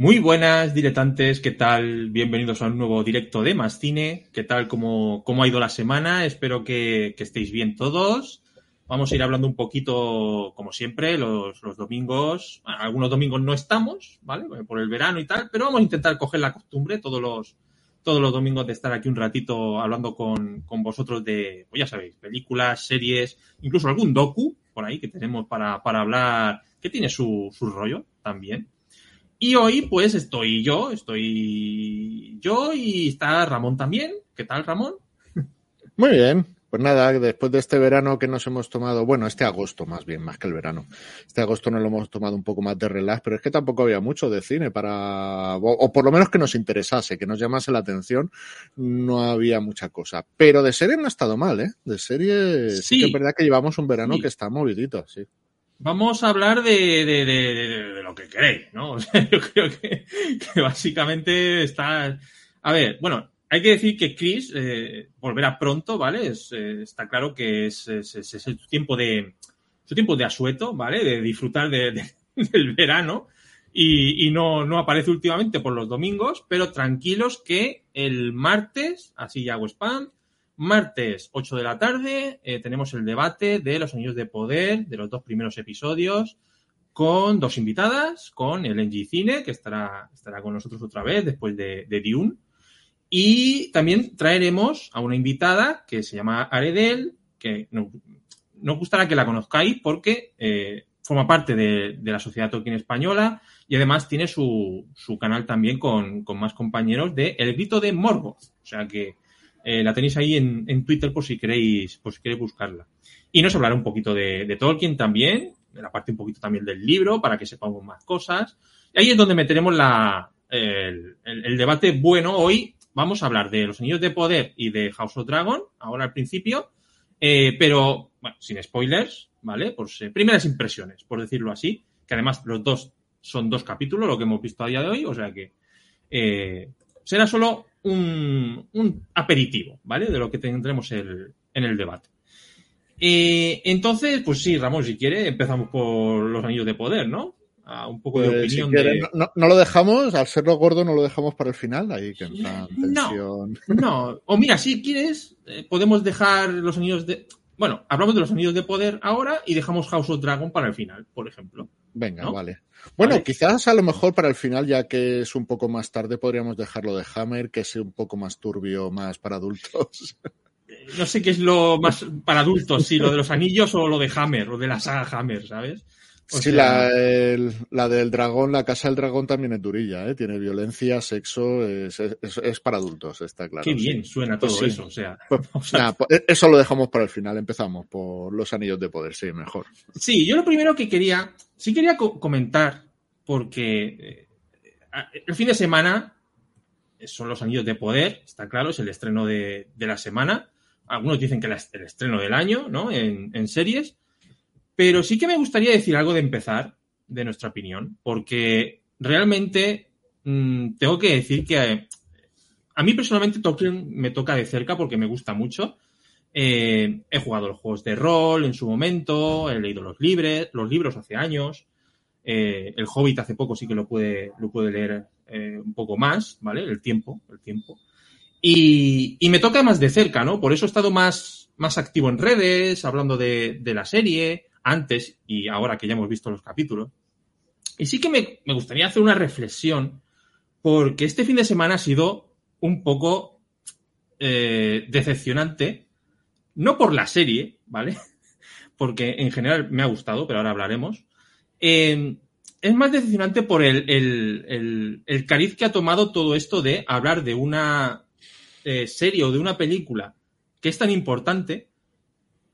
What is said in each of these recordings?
Muy buenas, diletantes, ¿qué tal? Bienvenidos a un nuevo directo de Más Cine. ¿Qué tal? ¿Cómo, cómo ha ido la semana? Espero que, que, estéis bien todos. Vamos a ir hablando un poquito, como siempre, los, los domingos. algunos domingos no estamos, ¿vale? Por el verano y tal, pero vamos a intentar coger la costumbre todos los, todos los domingos de estar aquí un ratito hablando con, con vosotros de, pues ya sabéis, películas, series, incluso algún docu por ahí que tenemos para, para hablar, que tiene su, su rollo también. Y hoy, pues, estoy yo, estoy yo y está Ramón también. ¿Qué tal, Ramón? Muy bien. Pues nada, después de este verano que nos hemos tomado, bueno, este agosto más bien, más que el verano. Este agosto nos lo hemos tomado un poco más de relax, pero es que tampoco había mucho de cine para, o, por lo menos que nos interesase, que nos llamase la atención, no había mucha cosa. Pero de serie no ha estado mal, ¿eh? De serie sí, sí que es verdad que llevamos un verano sí. que está movidito, sí. Vamos a hablar de, de, de, lo que queréis, ¿no? O sea, yo creo que, básicamente está. A ver, bueno, hay que decir que Chris eh, volverá pronto, ¿vale? Es, eh, está claro que es, es, su tiempo de su tiempo de asueto, ¿vale? De disfrutar de, del verano y, y no, no aparece últimamente por los domingos, pero tranquilos que el martes, así ya hago spam, Martes, 8 de la tarde, eh, tenemos el debate de los anillos de poder de los dos primeros episodios con dos invitadas, con el NG Cine, que estará, estará con nosotros otra vez después de, de Dune. Y también traeremos a una invitada que se llama Aredel, que nos no gustará que la conozcáis porque eh, forma parte de, de, la Sociedad Tolkien Española y además tiene su, su canal también con, con, más compañeros de El Grito de Morgoth. O sea que eh, la tenéis ahí en, en, Twitter por si queréis, por si queréis buscarla. Y nos hablará un poquito de, Tolkien también, de la parte un poquito también del libro, para que sepamos más cosas. Y ahí es donde meteremos la, el, el, el, debate bueno. Hoy vamos a hablar de los anillos de poder y de House of Dragon, ahora al principio, eh, pero bueno, sin spoilers, ¿vale? Pues eh, primeras impresiones, por decirlo así, que además los dos son dos capítulos, lo que hemos visto a día de hoy, o sea que eh, será solo un, un, aperitivo, ¿vale? De lo que tendremos el, en el debate. Eh, entonces, pues sí, Ramón, si quiere, empezamos por los anillos de poder, ¿no? A un poco de opinión. Si quiere, de... no, no, lo dejamos, al serlo gordo, no lo dejamos para el final, ahí que entra tensión. No, no. O mira, si quieres, eh, podemos dejar los anillos de. Bueno, hablamos de los anillos de poder ahora y dejamos House of Dragon para el final, por ejemplo. Venga, ¿no? vale. Bueno, vale. quizás a lo mejor para el final, ya que es un poco más tarde, podríamos dejarlo de Hammer, que es un poco más turbio, más para adultos. No sé qué es lo más para adultos, si lo de los anillos o lo de Hammer, o de la saga Hammer, ¿sabes? O sí, sea... la, el, la, del dragón, la casa del dragón también es durilla, ¿eh? tiene violencia, sexo, es, es, es para adultos, está claro. Qué bien suena todo pues sí. eso, o sea, pues, o sea... Nada, pues, eso lo dejamos para el final, empezamos por los anillos de poder, sí, mejor. Sí, yo lo primero que quería, sí quería co comentar, porque eh, el fin de semana son los anillos de poder, está claro, es el estreno de, de la semana. Algunos dicen que el estreno del año, ¿no? En, en series. Pero sí que me gustaría decir algo de empezar, de nuestra opinión, porque realmente mmm, tengo que decir que a, a, mí personalmente Tolkien me toca de cerca porque me gusta mucho. Eh, he jugado los juegos de rol en su momento, he leído los, los libros hace años. Eh, el Hobbit hace poco sí que lo puede, lo leer eh, un poco más, ¿vale? El tiempo, el tiempo. Y, me toca más de cerca, ¿no? Por eso he estado más, más activo en redes, hablando de la serie, antes y ahora que ya hemos visto los capítulos. Y sí que me, me, gustaría hacer una reflexión, porque este fin de semana ha sido un poco eh, decepcionante, no por la serie, ¿vale? Porque en general me ha gustado, pero ahora hablaremos. Eh, es más decepcionante por el, el, el, el, cariz que ha tomado todo esto de hablar de una eh, serie o de una película que es tan importante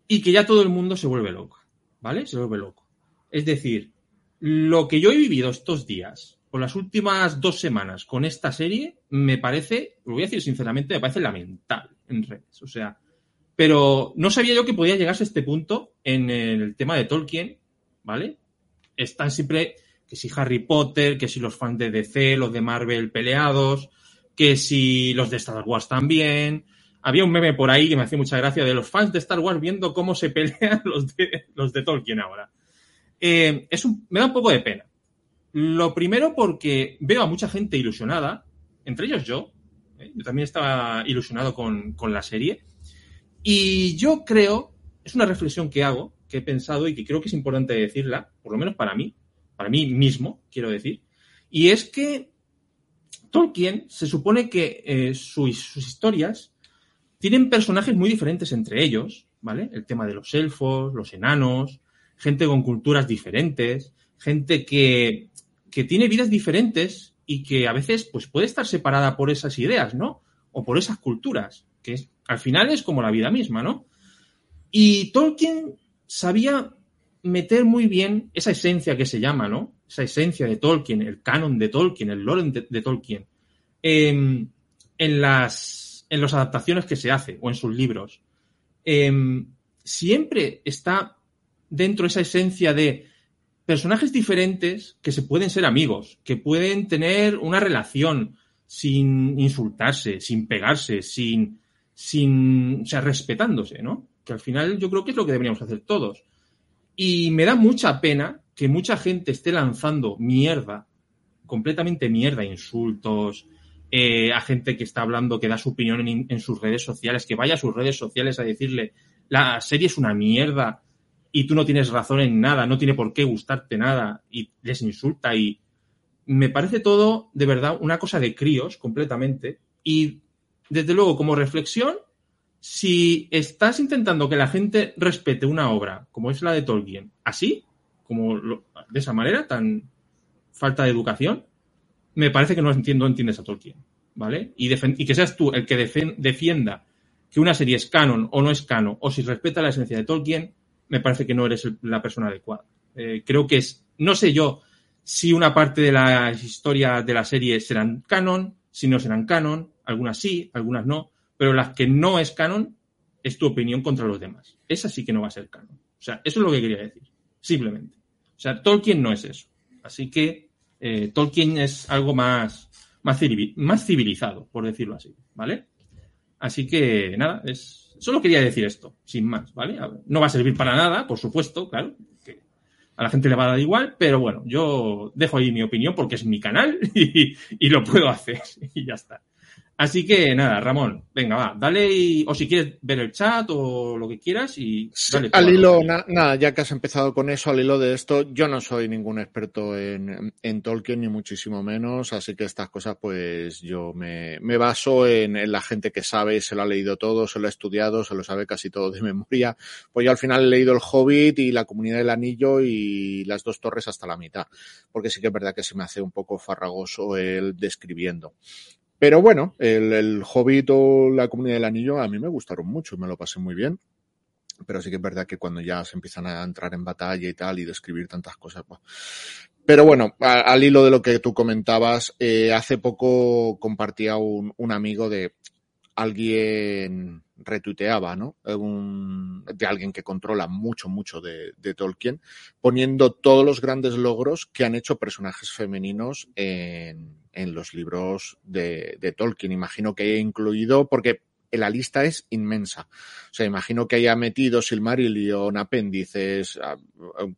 y que ya todo el mundo se vuelve loco. ¿Vale? Se vuelve loco. Es decir, lo que yo he vivido estos días, o las últimas dos semanas con esta serie, me parece, lo voy a decir sinceramente, me parece lamentable en redes. O sea, pero no sabía yo que podía llegarse a este punto en el tema de Tolkien, ¿vale? Están siempre, que si Harry Potter, que si los fans de DC, los de Marvel peleados, que si los de Star Wars también, había un meme por ahí que me hacía mucha gracia de los fans de Star Wars viendo cómo se pelean los de, los de Tolkien ahora. Eh, es me da un poco de pena. Lo primero porque veo a mucha gente ilusionada, entre ellos yo. ¿eh? Yo también estaba ilusionado con, con la serie. Y yo creo, es una reflexión que hago, que he pensado y que creo que es importante decirla, por lo menos para mí, para mí mismo, quiero decir, y es que Tolkien se supone que eh, sus, sus historias tienen personajes muy diferentes entre ellos, ¿vale? El tema de los elfos, los enanos, gente con culturas diferentes, gente que, que tiene vidas diferentes y que a veces pues, puede estar separada por esas ideas, ¿no? O por esas culturas, que es, al final es como la vida misma, ¿no? Y Tolkien sabía meter muy bien esa esencia que se llama, ¿no? Esa esencia de Tolkien, el canon de Tolkien, el lore de, Tolkien, en, en las en las adaptaciones que se hace o en sus libros. Eh, siempre está dentro esa esencia de personajes diferentes que se pueden ser amigos, que pueden tener una relación sin insultarse, sin pegarse, sin, sin, o sea, respetándose, ¿no? Que al final yo creo que es lo que deberíamos hacer todos. Y me da mucha pena que mucha gente esté lanzando mierda, completamente mierda, insultos, eh, a gente que está hablando, que da su opinión en, sus redes sociales, que vaya a sus redes sociales a decirle, la serie es una mierda y tú no tienes razón en nada, no tiene por qué gustarte nada y les insulta y me parece todo de verdad una cosa de críos completamente y desde luego como reflexión, si estás intentando que la gente respete una obra como es la de Tolkien, así, como lo, de esa manera, tan falta de educación, me parece que no entiendo, entiendes a Tolkien, ¿vale? Y, y que seas tú el que defienda que una serie es canon o no es canon, o si respeta la esencia de Tolkien, me parece que no eres la persona adecuada. Eh, creo que es, no sé yo si una parte de las historias de la serie serán canon, si no serán canon, algunas sí, algunas no, pero las que no es canon es tu opinión contra los demás. Esa sí que no va a ser canon. O sea, eso es lo que quería decir, simplemente. O sea, Tolkien no es eso. Así que eh, Tolkien es algo más, más, civilizado, por decirlo así, ¿vale? Así que nada, es, solo quería decir esto, sin más, ¿vale? No va a servir para nada, por supuesto, claro, que a la gente le va a dar igual, pero bueno, yo dejo ahí mi opinión porque es mi canal y, y lo puedo hacer y ya está. Así que nada, Ramón, venga, va, dale y, o si quieres ver el chat o lo que quieras y dale. Al hilo, na, nada, ya que has empezado con eso, al hilo de esto, yo no soy ningún experto en, en Tolkien, ni muchísimo menos, así que estas cosas, pues yo me, me baso en, en, la gente que sabe, se lo ha leído todo, se lo ha estudiado, se lo sabe casi todo de memoria. Pues yo al final he leído El Hobbit y La Comunidad del Anillo y Las Dos Torres hasta la mitad, porque sí que es verdad que se me hace un poco farragoso el describiendo. Pero bueno, el, el Hobbit o la Comunidad del Anillo a mí me gustaron mucho, me lo pasé muy bien. Pero sí que es verdad que cuando ya se empiezan a entrar en batalla y tal y describir tantas cosas. Pues... Pero bueno, al hilo de lo que tú comentabas, eh, hace poco compartía un, un amigo de alguien retuiteaba, ¿no? De alguien que controla mucho, mucho de, de, Tolkien, poniendo todos los grandes logros que han hecho personajes femeninos en, en los libros de, de, Tolkien. Imagino que haya incluido, porque la lista es inmensa. O sea, imagino que haya metido Silmarillion, apéndices,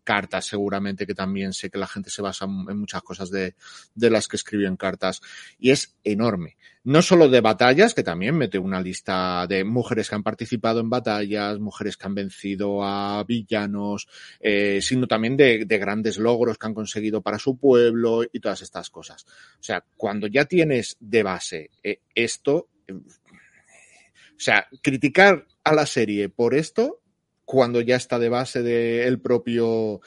cartas seguramente, que también sé que la gente se basa en muchas cosas de, las que escribió en cartas. Y es enorme. No solo de batallas, que también mete una lista de mujeres que han participado en batallas, mujeres que han vencido a villanos, eh, sino también de, de, grandes logros que han conseguido para su pueblo y todas estas cosas. O sea, cuando ya tienes de base eh, esto, o sea, criticar a la serie por esto, cuando ya está de base del de propio.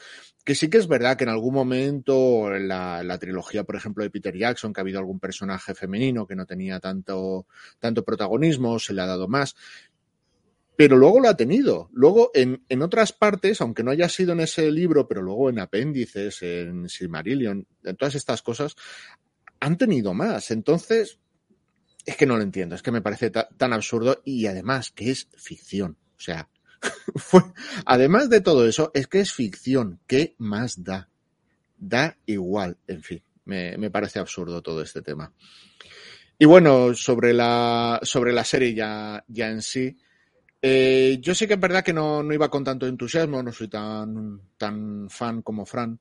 Que sí que es verdad que en algún momento, en la, la, trilogía, por ejemplo, de Peter Jackson, que ha habido algún personaje femenino que no tenía tanto, tanto protagonismo, se le ha dado más. Pero luego lo ha tenido. Luego, en, en otras partes, aunque no haya sido en ese libro, pero luego en apéndices, en Silmarillion, en todas estas cosas, han tenido más. Entonces, es que no lo entiendo, es que me parece tan absurdo y además que es ficción. O sea, fue, además de todo eso, es que es ficción. ¿Qué más da? Da igual, en fin, me, me parece absurdo todo este tema. Y bueno, sobre la, sobre la serie ya, ya en sí, eh, yo sé que es verdad que no, no, iba con tanto entusiasmo, no soy tan, tan fan como Fran.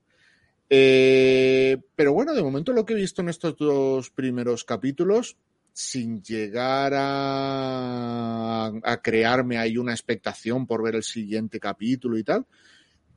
Eh, pero bueno, de momento lo que he visto en estos dos primeros capítulos, sin llegar a, a crearme ahí una expectación por ver el siguiente capítulo y tal,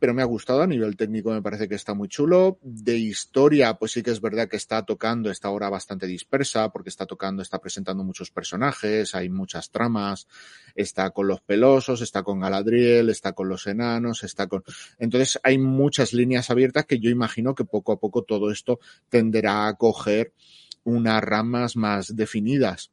pero me ha gustado a nivel técnico, me parece que está muy chulo. De historia, pues sí que es verdad que está tocando esta hora bastante dispersa, porque está tocando, está presentando muchos personajes, hay muchas tramas, está con los pelosos, está con Galadriel, está con los enanos, está con... Entonces hay muchas líneas abiertas que yo imagino que poco a poco todo esto tenderá a coger unas ramas más definidas.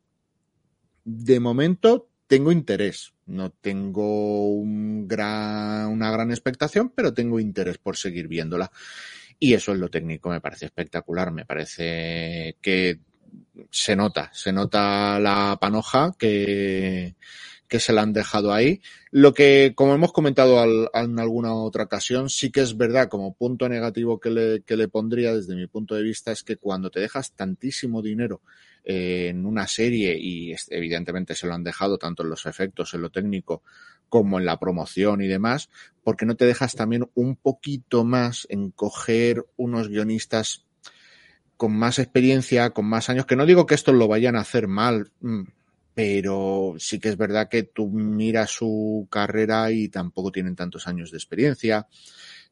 De momento tengo interés. No tengo un gran, una gran expectación, pero tengo interés por seguir viéndola. Y eso es lo técnico, me parece espectacular. Me parece que se nota, se nota la panoja que, que se la han dejado ahí. Lo que, como hemos comentado al, en alguna otra ocasión, sí que es verdad, como punto negativo que le, que le pondría desde mi punto de vista, es que cuando te dejas tantísimo dinero en una serie y evidentemente se lo han dejado tanto en los efectos, en lo técnico, como en la promoción y demás, porque no te dejas también un poquito más en coger unos guionistas con más experiencia, con más años, que no digo que estos lo vayan a hacer mal, mm, pero sí que es verdad que tú miras su carrera y tampoco tienen tantos años de experiencia.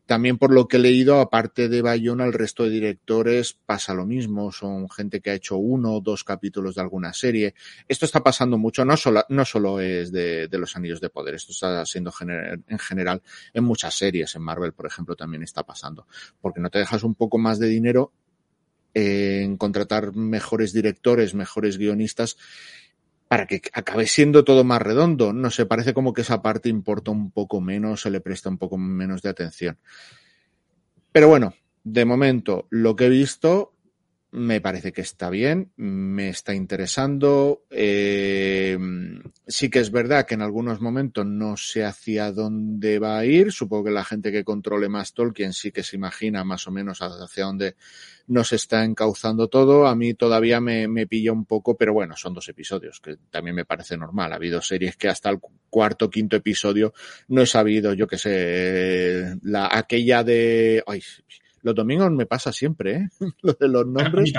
También por lo que he leído, aparte de Bayona, el resto de directores pasa lo mismo. Son gente que ha hecho uno o dos capítulos de alguna serie. Esto está pasando mucho, no solo, no solo es de, los Anillos de Poder, esto está siendo gener, en general en muchas series. En Marvel, por ejemplo, también está pasando. Porque no te dejas un poco más de dinero en contratar mejores directores, mejores guionistas para que acabe siendo todo más redondo. No sé, parece como que esa parte importa un poco menos, se le presta un poco menos de atención. Pero bueno, de momento, lo que he visto me parece que está bien, me está interesando. Eh, sí que es verdad que en algunos momentos no sé hacia dónde va a ir. Supongo que la gente que controle más Tolkien sí que se imagina más o menos hacia dónde nos está encauzando todo. A mí todavía me, me pilla un poco, pero bueno, son dos episodios, que también me parece normal. Ha habido series que hasta el cuarto, quinto episodio no he sabido, yo que sé, la, aquella de... Ay, los domingos me pasa siempre, ¿eh? Lo de los nombres.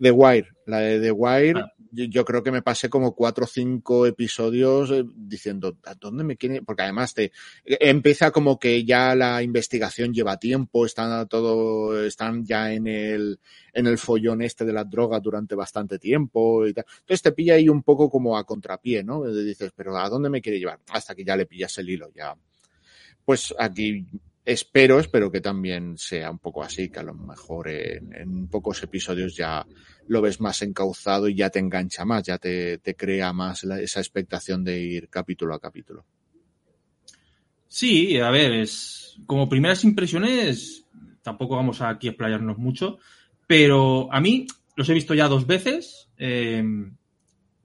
The Wire, la de The Wire, ah. yo, yo, creo que me pasé como cuatro o cinco episodios eh, diciendo, ¿a dónde me quiere? Porque además te empieza como que ya la investigación lleva tiempo, están todo, están ya en el, en el follón este de las drogas durante bastante tiempo y tal. Entonces te pilla ahí un poco como a contrapié, ¿no? Dices, pero ¿a dónde me quiere llevar? Hasta que ya le pillas el hilo, ya. Pues aquí espero, espero que también sea un poco así, que a lo mejor en, pocos episodios ya lo ves más encauzado y ya te engancha más, ya te, te crea más esa expectación de ir capítulo a capítulo. Sí, a ver, es como primeras impresiones, tampoco vamos aquí a explayarnos mucho, pero a mí los he visto ya dos veces, eh,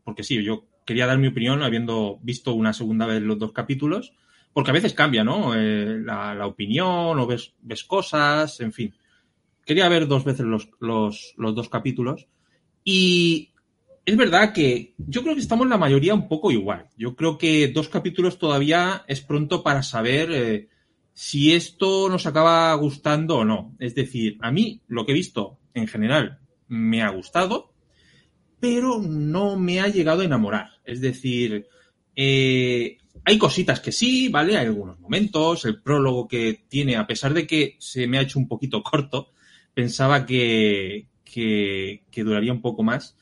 porque sí, yo quería dar mi opinión habiendo visto una segunda vez los dos capítulos porque a veces cambia, ¿no? Eh, la, opinión o ves, cosas, en fin. Quería ver dos veces los, dos capítulos y es verdad que yo creo que estamos la mayoría un poco igual. Yo creo que dos capítulos todavía es pronto para saber eh, si esto nos acaba gustando o no. Es decir, a mí lo que he visto en general me ha gustado, pero no me ha llegado a enamorar. Es decir, eh, hay cositas que sí, ¿vale? Hay algunos momentos, el prólogo que tiene, a pesar de que se me ha hecho un poquito corto, pensaba que, que, duraría un poco más,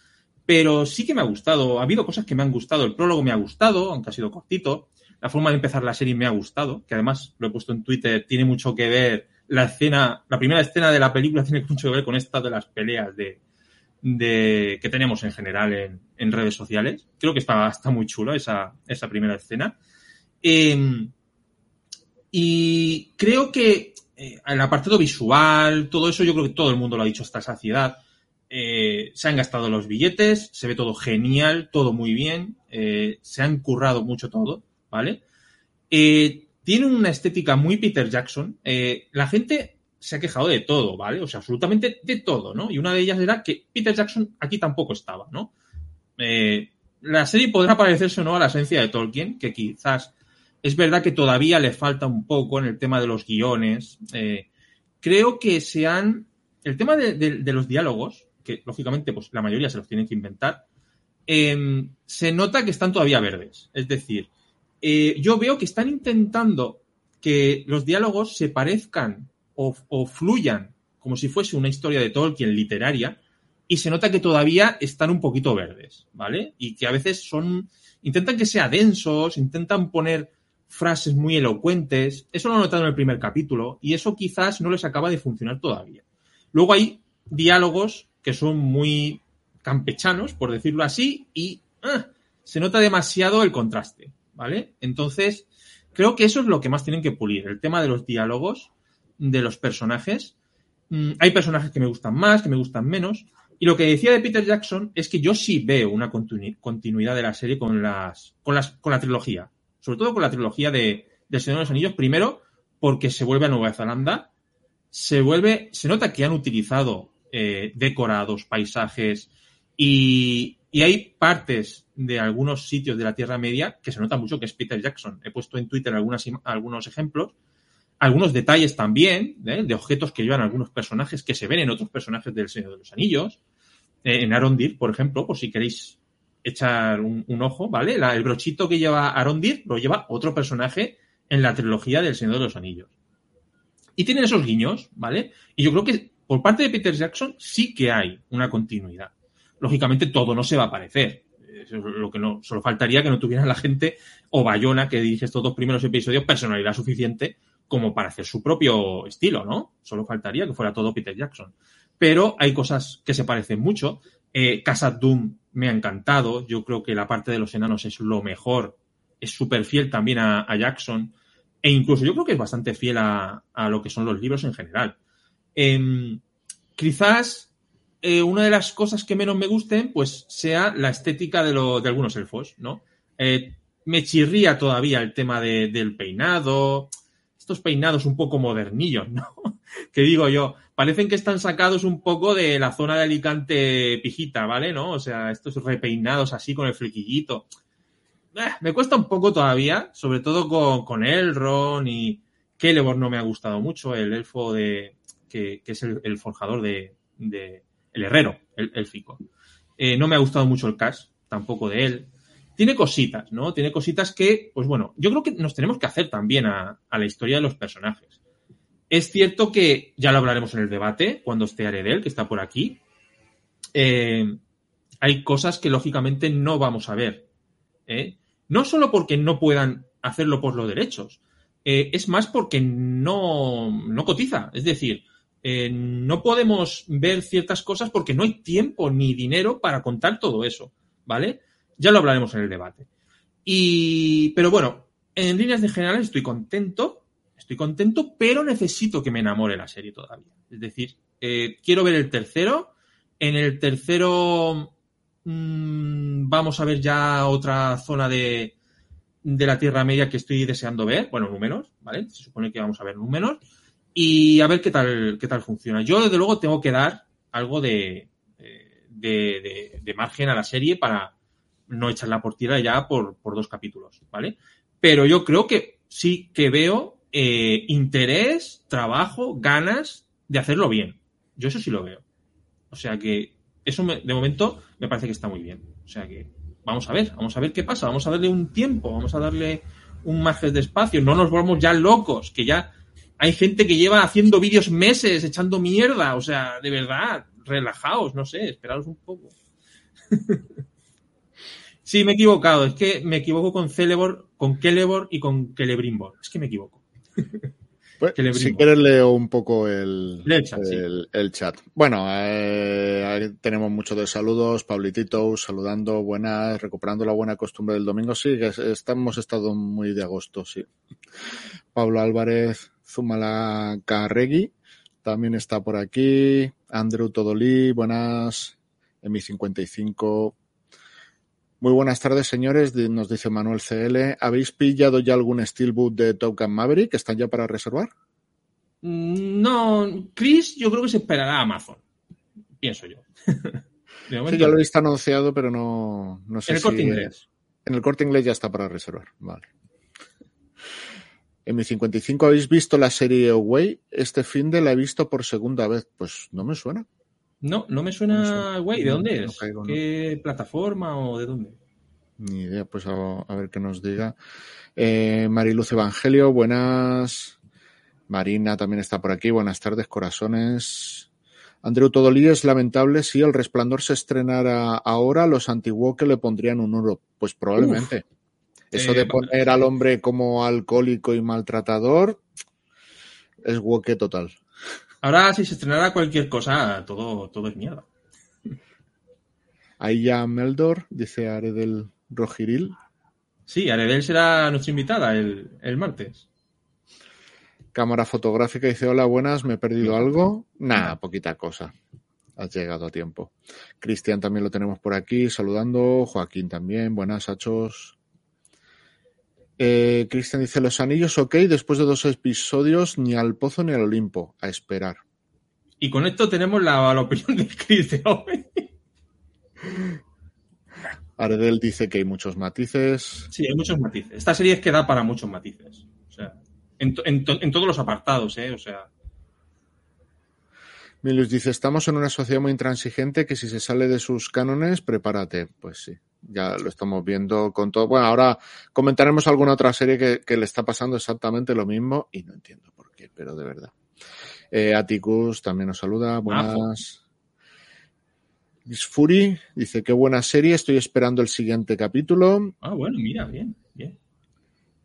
pero sí que me ha gustado, ha habido cosas que me han gustado, el prólogo me ha gustado, aunque ha sido cortito, la forma de empezar la serie me ha gustado, que además lo he puesto en Twitter, tiene mucho que ver, la escena, la primera escena de la película tiene mucho que ver con esta de las peleas de, de, que tenemos en general en, en redes sociales. Creo que está, está muy chulo esa, esa primera escena. Eh, y creo que eh, el apartado visual, todo eso, yo creo que todo el mundo lo ha dicho hasta saciedad. Eh, se han gastado los billetes, se ve todo genial, todo muy bien, eh, se han currado mucho todo, ¿vale? Eh, tiene una estética muy Peter Jackson. La gente se ha quejado de todo, ¿vale? O sea, absolutamente de todo, ¿no? Y una de ellas era que Peter Jackson aquí tampoco estaba, ¿no? La serie podrá parecerse o no a la esencia de Tolkien, que quizás es verdad que todavía le falta un poco en el tema de los guiones, eh, creo que se han. El tema de, los diálogos, que lógicamente, pues la mayoría se los tienen que inventar, em, se nota que están todavía verdes. Es decir, eh, yo veo que están intentando que los diálogos se parezcan o, o fluyan como si fuese una historia de Tolkien literaria, y se nota que todavía están un poquito verdes, ¿vale? Y que a veces son. intentan que sea densos, intentan poner frases muy elocuentes. Eso lo he notado en el primer capítulo, y eso quizás no les acaba de funcionar todavía. Luego hay diálogos que son muy campechanos, por decirlo así, y ah, se nota demasiado el contraste, ¿vale? Entonces, creo que eso es lo que más tienen que pulir, el tema de los diálogos, de los personajes. Mm, hay personajes que me gustan más, que me gustan menos, y lo que decía de Peter Jackson es que yo sí veo una continu- continuidad de la serie con las, con las, con la trilogía, sobre todo con la trilogía de, del Señor de los Anillos, primero porque se vuelve a Nueva Zelanda, se vuelve, se nota que han utilizado eh, decorados, paisajes y, hay partes de algunos sitios de la Tierra Media que se nota mucho que es Peter Jackson. He puesto en Twitter algunos ejemplos, algunos detalles también ¿eh? de objetos que llevan algunos personajes que se ven en otros personajes del Señor de los Anillos. Eh, en Arondir, por ejemplo, por si queréis echar un, ojo, ¿vale? El brochito que lleva Arondir lo lleva otro personaje en la trilogía del Señor de los Anillos. Y tienen esos guiños, ¿vale? Y yo creo que por parte de Peter Jackson sí que hay una continuidad. Lógicamente todo no se va a parecer. Lo que no, solo faltaría que no tuviera la gente o Bayona que dirige estos dos primeros episodios personalidad suficiente como para hacer su propio estilo, ¿no? Solo faltaría que fuera todo Peter Jackson. Pero hay cosas que se parecen mucho. Eh, Casa Doom me ha encantado. Yo creo que la parte de los enanos es lo mejor. Es súper fiel también a, Jackson. E incluso yo creo que es bastante fiel a, a lo que son los libros en general. Em, quizás eh, una de las cosas que menos me gusten, pues sea la estética de, lo, de algunos elfos, ¿no? Eh, me chirría todavía el tema de- del peinado, estos peinados un poco modernillos, ¿no? que digo yo, parecen que están sacados un poco de la zona de Alicante pijita, ¿vale? ¿No? O sea, estos repeinados así con el flequillito. Eh, me cuesta un poco todavía, sobre todo con, con Elrond y Celeborn no me ha gustado mucho, el elfo de que, que es el, forjador de, de- el herrero, el élfico. Eh, no me ha gustado mucho el cast, tampoco de él. Tiene cositas, ¿no? Tiene cositas que, pues bueno, yo creo que nos tenemos que hacer también a, a la historia de los personajes. Es cierto que ya lo hablaremos en el debate, cuando esté Aredel, que está por aquí. Eh, hay cosas que lógicamente no vamos a ver. ¿eh? No solo porque no puedan hacerlo por los derechos, eh, es más porque no, no cotiza. Es decir, no podemos ver ciertas cosas porque no hay tiempo ni dinero para contar todo eso, ¿vale? Ya lo hablaremos en el debate. Y, pero bueno, en líneas de general estoy contento, estoy contento, pero necesito que me enamore la serie todavía. Es decir, eh, quiero ver el tercero. En el tercero mm, vamos a ver ya otra zona de, de la Tierra Media que estoy deseando ver. Bueno, números, ¿vale? Se supone que vamos a ver números. Y a ver qué tal, qué tal funciona. Yo, desde luego, tengo que dar algo de, de- de margen a la serie para no echarla por tierra ya por, por dos capítulos, ¿vale? Pero yo creo que sí que veo eh, interés, trabajo, ganas de hacerlo bien. Yo eso sí lo veo. O sea que eso de momento me parece que está muy bien. O sea que vamos a ver, vamos a ver qué pasa, vamos a darle un tiempo, vamos a darle un margen de espacio, no nos volvamos ya locos, que ya hay gente que lleva haciendo vídeos meses echando mierda, o sea, de verdad, relajaos, no sé, esperaros un poco. sí, me he equivocado, es que me equivoco con Celeborn, con Celeborn y con Celebrimbor, es que me equivoco. Pues, Que si quieres leo un poco el, el chat, sí. el- el chat. Bueno, eh, tenemos muchos de saludos. Pablitito saludando, buenas, recuperando la buena costumbre del domingo. Sí, que estamos estado muy de agosto, sí. Pablo Álvarez, Zumala Carregui, también está por aquí. Andrew Todolí, buenas. Emi55. Muy buenas tardes, señores. Nos dice Manuel CL. ¿Habéis pillado ya algún Steelbook de Top Gun Maverick? ¿Están ya para reservar? Mm, No, Chris, yo creo que se esperará a Amazon. Pienso yo. Sí, ya lo he visto anunciado, pero no, no sé en el si... corte inglés. En el corte inglés ya está para reservar. Vale. En mi 55 habéis visto la serie Away. Este fin de la he visto por segunda vez. Pues no me suena. No, no me suena, güey. ¿De dónde es? ¿Qué plataforma o de dónde? Ni idea, pues a, ver qué nos diga. Eh, Mariluz Evangelio, buenas. Marina también está por aquí. Buenas tardes, corazones. Andreu Todolí es lamentable si el resplandor se estrenara ahora, los que le pondrían un oro. Pues probablemente. Eso de eh, poner al hombre como alcohólico y maltratador es woke total. Ahora, si se estrenara cualquier cosa, todo, todo es mierda. Ahí ya Meldor, dice Aredel Rojiril. Sí, Aredel será nuestra invitada el, el martes. Cámara fotográfica dice, hola, buenas, ¿me he perdido algo? Nada, poquita cosa. Has llegado a tiempo. Cristian también lo tenemos por aquí, saludando. Joaquín también, buenas, hachos. Eh, Cristian dice, los anillos ok, después de dos episodios, ni al pozo ni al Olimpo, a esperar. Y con esto tenemos la, opinión de Cristian. Aredel dice que hay muchos matices. Sí, hay muchos matices. Esta serie es que da para muchos matices. O sea, en, todos los apartados, ¿eh? O sea. Milus dice, estamos en una sociedad muy intransigente que si se sale de sus cánones, prepárate. Pues sí, ya lo estamos viendo con todo. Bueno, ahora comentaremos alguna otra serie que, le está pasando exactamente lo mismo y no entiendo por qué, pero de verdad. Eh, Atticus también nos saluda. Buenas. Fury dice, qué buena serie, estoy esperando el siguiente capítulo. Ah, bueno, mira, bien, bien.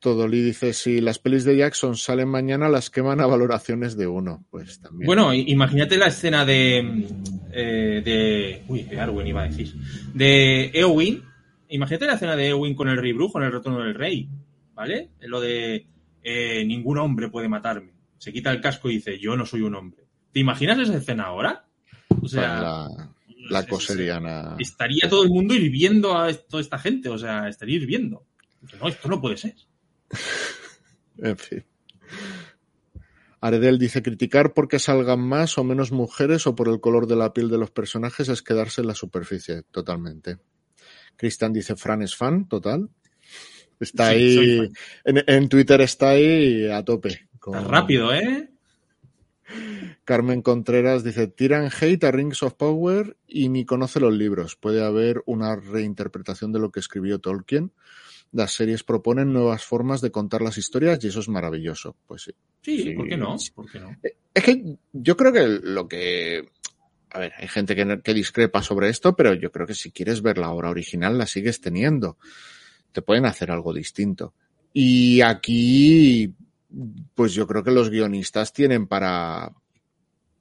Todolí dice, si las pelis de Jackson salen mañana, las queman a valoraciones de uno. Pues también. Bueno, imagínate la escena de. Eh, de. Uy, de Arwen iba a decir. De Eowyn. Imagínate la escena de Eowyn con el rey brujo en el retorno del rey. ¿Vale? Lo de. Eh, ningún hombre puede matarme. Se quita el casco y dice, yo no soy un hombre. ¿Te imaginas esa escena ahora? O sea. La, la coseriana. Estaría todo el mundo hirviendo a toda esta gente. O sea, estaría hirviendo. No, esto no puede ser. en fin. Aredel dice criticar porque salgan más o menos mujeres o por el color de la piel de los personajes es quedarse en la superficie, totalmente. Cristian dice Fran es fan, total. Está ahí, en, Twitter está ahí a tope. rápido, ¿eh? Carmen Contreras dice, tiran hate a Rings of Power y ni conoce los libros. Puede haber una reinterpretación de lo que escribió Tolkien las series proponen nuevas formas de contar las historias y eso es maravilloso. Pues sí. Sí, ¿por qué no? Eh, es que yo creo que lo que... A ver, hay gente que, que discrepa sobre esto, pero yo creo que si quieres ver la obra original la sigues teniendo. Te pueden hacer algo distinto. Y aquí, pues yo creo que los guionistas tienen para,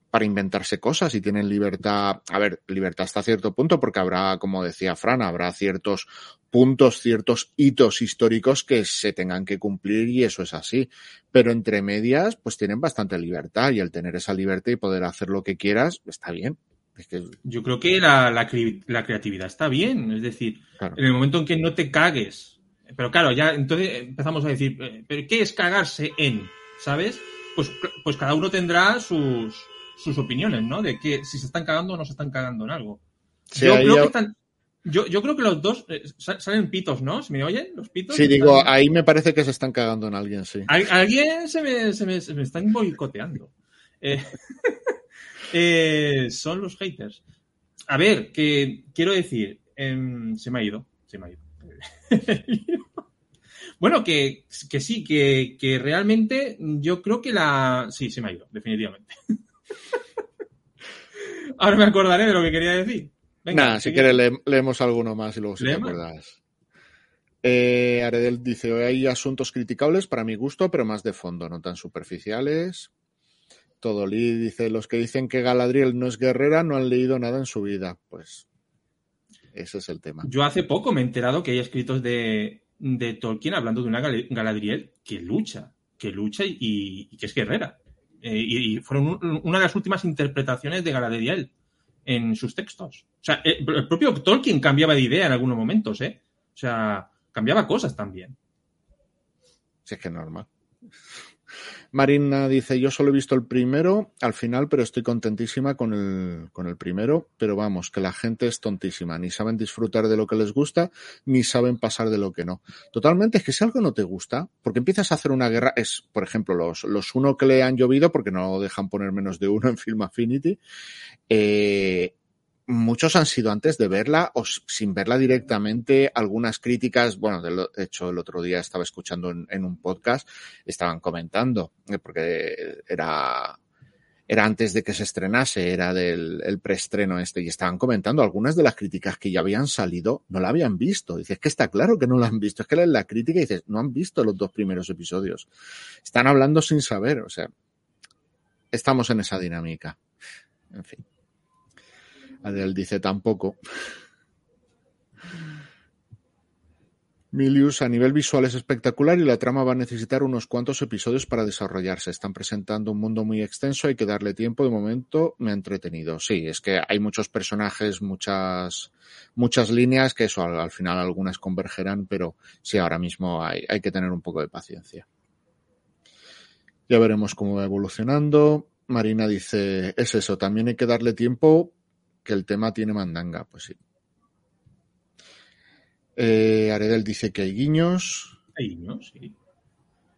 para inventarse cosas y tienen libertad, a ver, libertad hasta cierto punto, porque habrá, como decía Fran, habrá ciertos puntos, ciertos hitos históricos que se tengan que cumplir y eso es así. Pero entre medias, pues tienen bastante libertad y el tener esa libertad y poder hacer lo que quieras, está bien. Yo creo que la, la, creatividad está bien, es decir, en el momento en que no te cagues, pero claro, ya entonces empezamos a decir, eh, ¿pero qué es cagarse en? ¿Sabes? Pues, pues cada uno tendrá sus, sus opiniones, ¿no? De que si se están cagando o no se están cagando en algo. yo, creo que están, yo, yo, creo que los dos eh, salen pitos, ¿no? ¿Se me oyen los pitos? Sí, digo, ahí me parece que se están cagando en alguien, sí. alguien se me, se me, se me están boicoteando. Eh, eh, son los haters. A ver, que quiero decir, em, se me ha ido, se me ha ido. bueno, que, que sí, que, que realmente yo creo que la... Sí, se me ha ido, definitivamente. Ahora me acordaré de lo que quería decir. Venga, si quieres leemos alguno más y luego si te acuerdas. Eh, Aredel dice, hoy hay asuntos criticables para mi gusto, pero más de fondo, no tan superficiales. Todolí dice, los que dicen que Galadriel no es guerrera no han leído nada en su vida. Pues ese es el tema. Yo hace poco me he enterado que hay escritos de, Tolkien hablando de una Galadriel que lucha, que lucha y que es guerrera. Eh, y, fueron una de las últimas interpretaciones de Galadriel en sus textos. O sea, eh, el, propio Tolkien cambiaba de idea en algunos momentos, ¿eh? O sea, cambiaba cosas también. Sí, es que es normal. Marina dice, yo solo he visto el primero al final, pero estoy contentísima con el, con el primero, pero vamos, que la gente es tontísima, ni saben disfrutar de lo que les gusta, ni saben pasar de lo que no. Totalmente, es que si algo no te gusta, porque empiezas a hacer una guerra, es, por ejemplo, los, los uno que le han llovido, porque no dejan poner menos de uno en Film Affinity, eh, muchos han sido antes de verla o sin verla directamente. Algunas críticas, bueno, de hecho el otro día estaba escuchando en, un podcast, estaban comentando, eh, porque era, era antes de que se estrenase, era del el preestreno este, y estaban comentando algunas de las críticas que ya habían salido, no la habían visto. Dices que está claro que no la han visto, es que la crítica dices, no han visto los dos primeros episodios. Están hablando sin saber, o sea, estamos en esa dinámica. En fin. Adel dice tampoco. Milius a nivel visual es espectacular y la trama va a necesitar unos cuantos episodios para desarrollarse. Están presentando un mundo muy extenso, hay que darle tiempo. De momento me ha entretenido. Sí, es que hay muchos personajes, muchas, muchas líneas que eso al, final algunas convergerán, pero sí, ahora mismo hay que tener un poco de paciencia. Ya veremos cómo va evolucionando. Marina dice, es eso, también hay que darle tiempo que el tema tiene mandanga, pues sí. Eh, Aredel dice que hay guiños. Hay guiños, sí.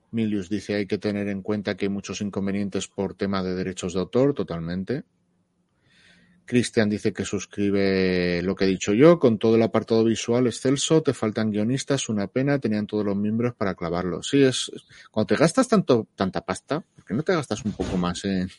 Milius dice hay que tener en cuenta que hay muchos inconvenientes por tema de derechos de autor, totalmente. Cristian dice que suscribe lo que he dicho yo, con todo el apartado visual excelso, te faltan guionistas, una pena, tenían todos los miembros para clavarlo. Sí, es cuando te gastas tanto, tanta pasta, ¿por qué no te gastas un poco más en,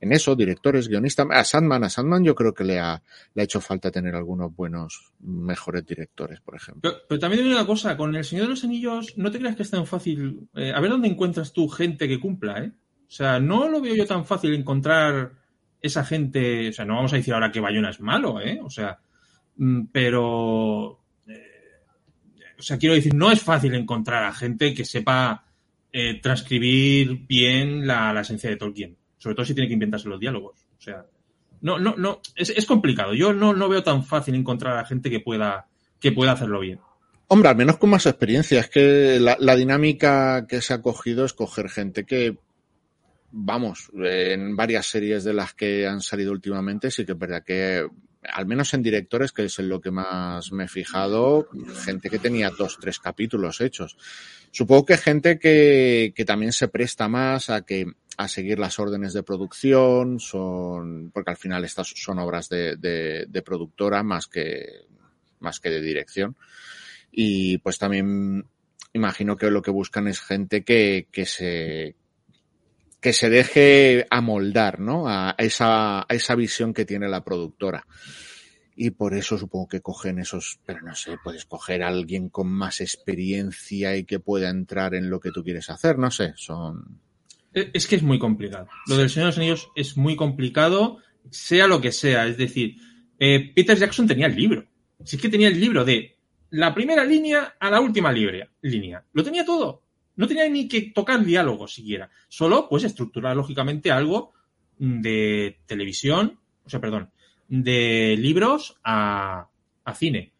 en eso, directores, guionistas. A Sandman, a Sandman yo creo que le ha, le ha hecho falta tener algunos buenos, mejores directores, por ejemplo. Pero, también hay una cosa, con El Señor de los Anillos, no te creas que es tan fácil. Eh, a ver dónde encuentras tú gente que cumpla, ¿eh? O sea, no lo veo yo tan fácil encontrar esa gente. O sea, no vamos a decir ahora que Bayona es malo, ¿eh? O sea, mm, pero. Eh, o sea, quiero decir, no es fácil encontrar a gente que sepa eh, transcribir bien la, la esencia de Tolkien sobre todo si tiene que inventarse los diálogos. O sea, no, no, no, es, complicado. Yo no, no veo tan fácil encontrar a gente que pueda, que pueda hacerlo bien. Hombre, al menos con más experiencia. Es que la, dinámica que se ha cogido es coger gente que, vamos, en varias series de las que han salido últimamente, sí que es verdad que, al menos en directores, que es en lo que más me he fijado, gente que tenía dos, tres capítulos hechos. Supongo que gente que, que también se presta más a que a seguir las órdenes de producción, son, porque al final estas son obras de, de, productora más que, más que de dirección. Y pues también imagino que lo que buscan es gente que, que se, que se deje amoldar, ¿no? A esa, a esa visión que tiene la productora. Y por eso supongo que cogen esos, pero no sé, puedes coger a alguien con más experiencia y que pueda entrar en lo que tú quieres hacer, no sé, son, es que es muy complicado. Lo del Señor de los Anillos es muy complicado, sea lo que sea. Es decir, eh, Peter Jackson tenía el libro. Si es que tenía el libro de la primera línea a la última línea. Lo tenía todo. No tenía ni que tocar diálogo siquiera. Solo, pues, estructurar lógicamente algo de televisión, o sea, perdón, de libros a, a cine.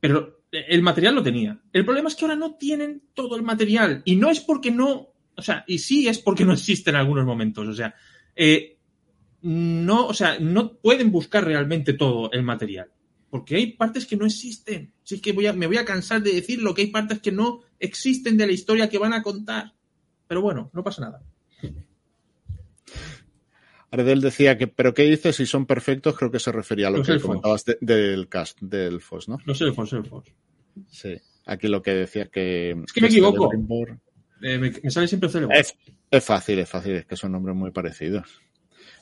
Pero el material lo tenía. El problema es que ahora no tienen todo el material. Y no es porque no o sea, y sí es porque no existe en algunos momentos. O sea, eh, no, o sea, no pueden buscar realmente todo el material. Porque hay partes que no existen. Así que voy a, me voy a cansar de decirlo, que hay partes que no existen de la historia que van a contar. Pero bueno, no pasa nada. Aredel decía que, pero ¿qué dices si son perfectos? Creo que se refería a lo que comentabas del cast, del FOS, ¿no? Los elfos, elfos. Sí, aquí lo que decía que... Es que me equivoco. Eh, me, sale siempre Es, es, fácil, es fácil, es que son nombres muy parecidos.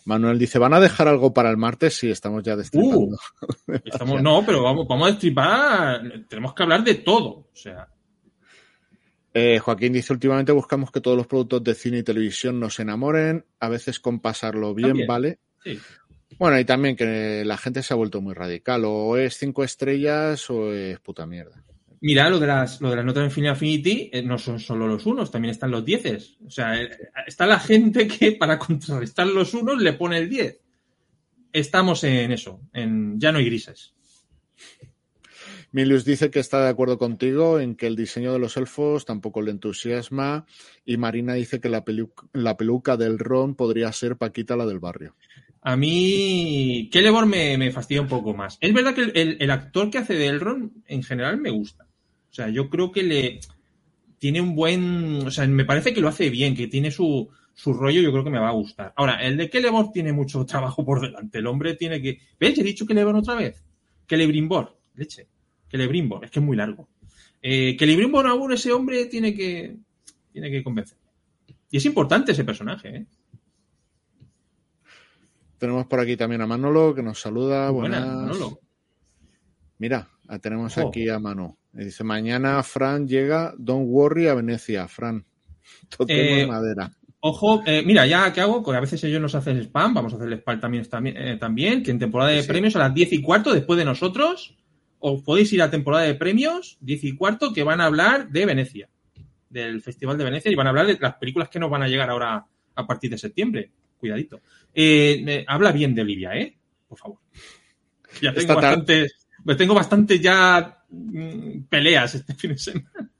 Manuel dice, ¿van a dejar algo para el martes? Sí, estamos ya destripando. Uh, no, pero vamos, vamos a destripar, tenemos que hablar de todo. O sea. Eh, Joaquín dice, últimamente buscamos que todos los productos de cine y televisión nos enamoren, a veces con pasarlo bien, ¿vale? Sí. Bueno, y también que la gente se ha vuelto muy radical, o es cinco estrellas o es puta mierda. Mira, lo de las, lo de las notas en Final Affinity eh, no son solo los unos, también están los dieces. O sea, eh, está la gente que para contrarrestar los unos le pone el 10. Estamos en eso, en ya no hay grises. Milius dice que está de acuerdo contigo en que el diseño de los elfos tampoco le entusiasma. Y Marina dice que la, la peluca del Ron podría ser Paquita la del barrio. A mí, Celeborn me, me fastidia un poco más. Es verdad que el, el, actor que hace de Elrond en general me gusta. O sea, yo creo que le tiene un buen. O sea, me parece que lo hace bien, que tiene su, su rollo, yo creo que me va a gustar. Ahora, el de Celeborn tiene mucho trabajo por delante. El hombre tiene que. ¿Ves? He dicho Celeborn otra vez. Celebrimbor, leche. Celebrimbor, es que es muy largo. Eh, Celebrimbor aún ese hombre tiene que. Tiene que convencer. Y es importante ese personaje, ¿eh? Tenemos por aquí también a Manolo que nos saluda. Buenas. Buenas Manolo. Mira, tenemos Ojo. aquí a Manu. Dice, mañana Fran llega, don't worry, a Venecia. Fran, toquemos Eh, madera. Ojo, eh, mira, ya que hago, porque a veces ellos nos hacen spam, vamos a hacerle spam también, también, eh, también, que en temporada de Sí. premios a las 10 y cuarto, después de nosotros, os podéis ir a temporada de premios, 10 y cuarto, que van a hablar de Venecia, del Festival de Venecia, y van a hablar de las películas que nos van a llegar ahora a partir de septiembre. Cuidadito. Eh, habla bien de Olivia, ¿eh? Por favor. Ya tengo Esta tar- bastante, pues tengo bastante ya peleas este fin de semana.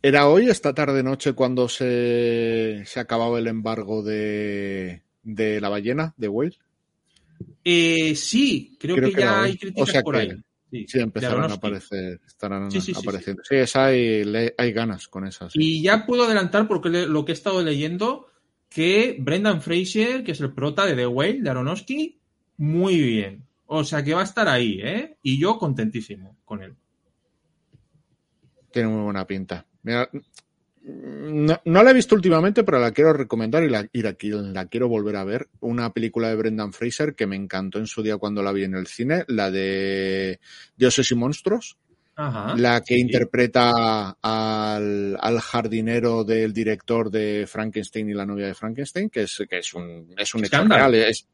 ¿Era hoy, esta tarde noche, cuando se, se acababa el embargo de, de la ballena, de Whale? Eh, sí, creo, Creo que, ya hay críticas O sea por que- ahí. Sí, empezaron a aparecer, estarán Sí, sí, sí, apareciendo. Sí, esa hay, le- hay ganas con esa. sí. Y ya puedo adelantar porque le- lo que he estado leyendo, que Brendan Fraser, que es el prota de The Whale, de Aronofsky, muy bien. O sea que va a estar ahí, ¿eh? Y yo contentísimo con él. Tiene muy buena pinta. Mira, no, no la he visto últimamente, pero la quiero recomendar y la, y la, la quiero volver a ver. Una película de Brendan Fraser que me encantó en su día cuando la vi en el cine, la de Dioses y Monstruos. Ajá. la que sí. interpreta al, al jardinero del director de Frankenstein y la novia de Frankenstein, que es, que es un, es un hecho Scandal. real. Es,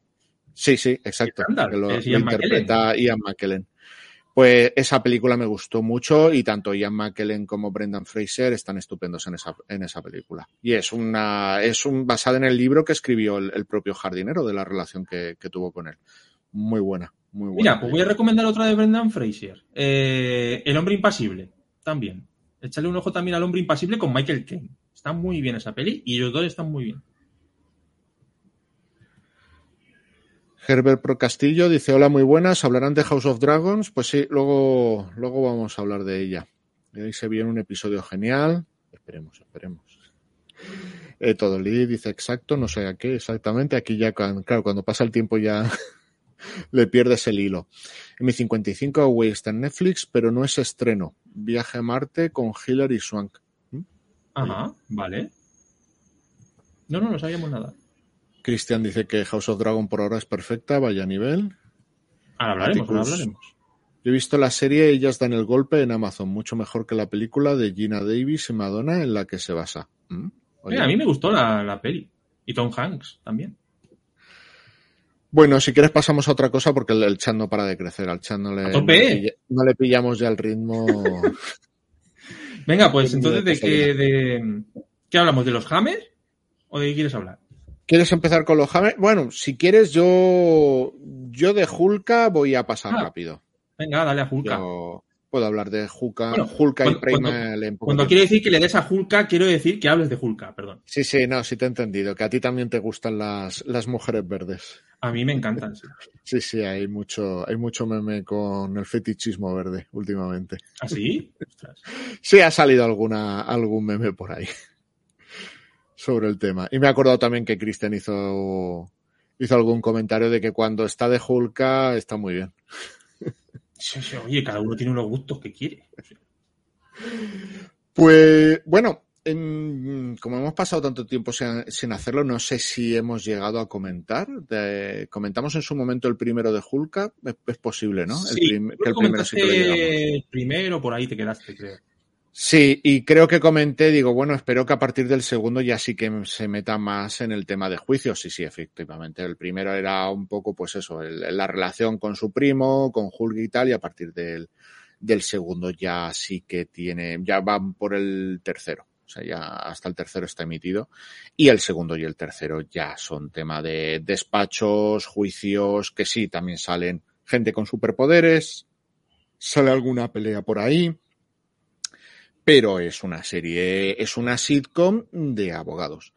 sí, sí, exacto. Lo, lo interpreta Ian McKellen. Pues esa película me gustó mucho y tanto Ian McKellen como Brendan Fraser están estupendos en esa, en esa película. Y es una, es un basada en el libro que escribió el, el propio jardinero de la relación que, que tuvo con él. Muy buena, muy buena. Mira, pues voy a recomendar otra de Brendan Fraser. Eh, el hombre impasible, también. Échale un ojo también al hombre impasible con Michael Caine. Está muy bien esa peli y ellos dos están muy bien. Herbert Pro Castillo dice, hola, muy buenas, ¿hablarán de House of Dragons? Pues sí, luego, luego vamos a hablar de ella. Y ahí se viene un episodio genial. Esperemos, esperemos. Eh, todo Lee dice exacto, no sé a qué exactamente. Aquí ya, claro, cuando pasa el tiempo ya le pierdes el hilo. M55 Away está en Netflix, pero no es estreno. Viaje a Marte con Hillary Swank. Ajá, vale. No, no, no sabíamos nada. Christian dice que House of Dragon por ahora es perfecta, vaya nivel. Ahora hablaremos, ahora hablaremos. Yo he visto la serie Ellas dan el golpe en Amazon, mucho mejor que la película de Gina Davis y Madonna en la que se basa. ¿Mm? Oye. Mira, a mí me gustó la, la peli. Y Tom Hanks también. Bueno, si quieres pasamos a otra cosa porque el, chat no para de crecer. Al chat no le, ¡A no tope! le, pilla- no le pillamos ya el ritmo. Venga, pues entonces, ¿de qué, de, qué hablamos? ¿De los Hammers? ¿O de qué quieres hablar? ¿Quieres empezar con los Hammer? Bueno, si quieres, yo, yo de Hulka voy a pasar Ah, rápido. Venga, dale a Hulka. Yo puedo hablar de Hulka, Bueno, Hulka y Primal en poco Cuando tiempo. quiero decir que le des a Hulka, quiero decir que hables de Hulka, perdón. Sí, sí, no, sí te he entendido, que a ti también te gustan las, las mujeres verdes. A mí me encantan, sí. Sí, sí, hay mucho, hay mucho meme con el fetichismo verde últimamente. ¿Así? Ostras. Sí, ha salido alguna, algún meme por ahí sobre el tema. Y me he acordado también que Kristen hizo, hizo algún comentario de que cuando está de Hulka está muy bien. Sí, sí, Oye, cada uno tiene unos gustos que quiere. Pues bueno, en- como hemos pasado tanto tiempo sin, sin hacerlo, no sé si hemos llegado a comentar. De- comentamos en su momento el primero de Hulka, es, es posible, ¿no? El prim- que el primero sí que lo el primero, por ahí te quedaste, creo. Sí, y creo que comenté, digo, bueno, espero que a partir del segundo ya sí que se meta más en el tema de juicios. Sí, sí, efectivamente. El primero era un poco, pues eso, el- la relación con su primo, con Hulk y tal, y a partir del, del segundo ya sí que tiene, ya van por el tercero. O sea, ya hasta el tercero está emitido. Y el segundo y el tercero ya son tema de despachos, juicios, que sí, también salen gente con superpoderes, sale alguna pelea por ahí. Pero es una serie, es una sitcom de abogados.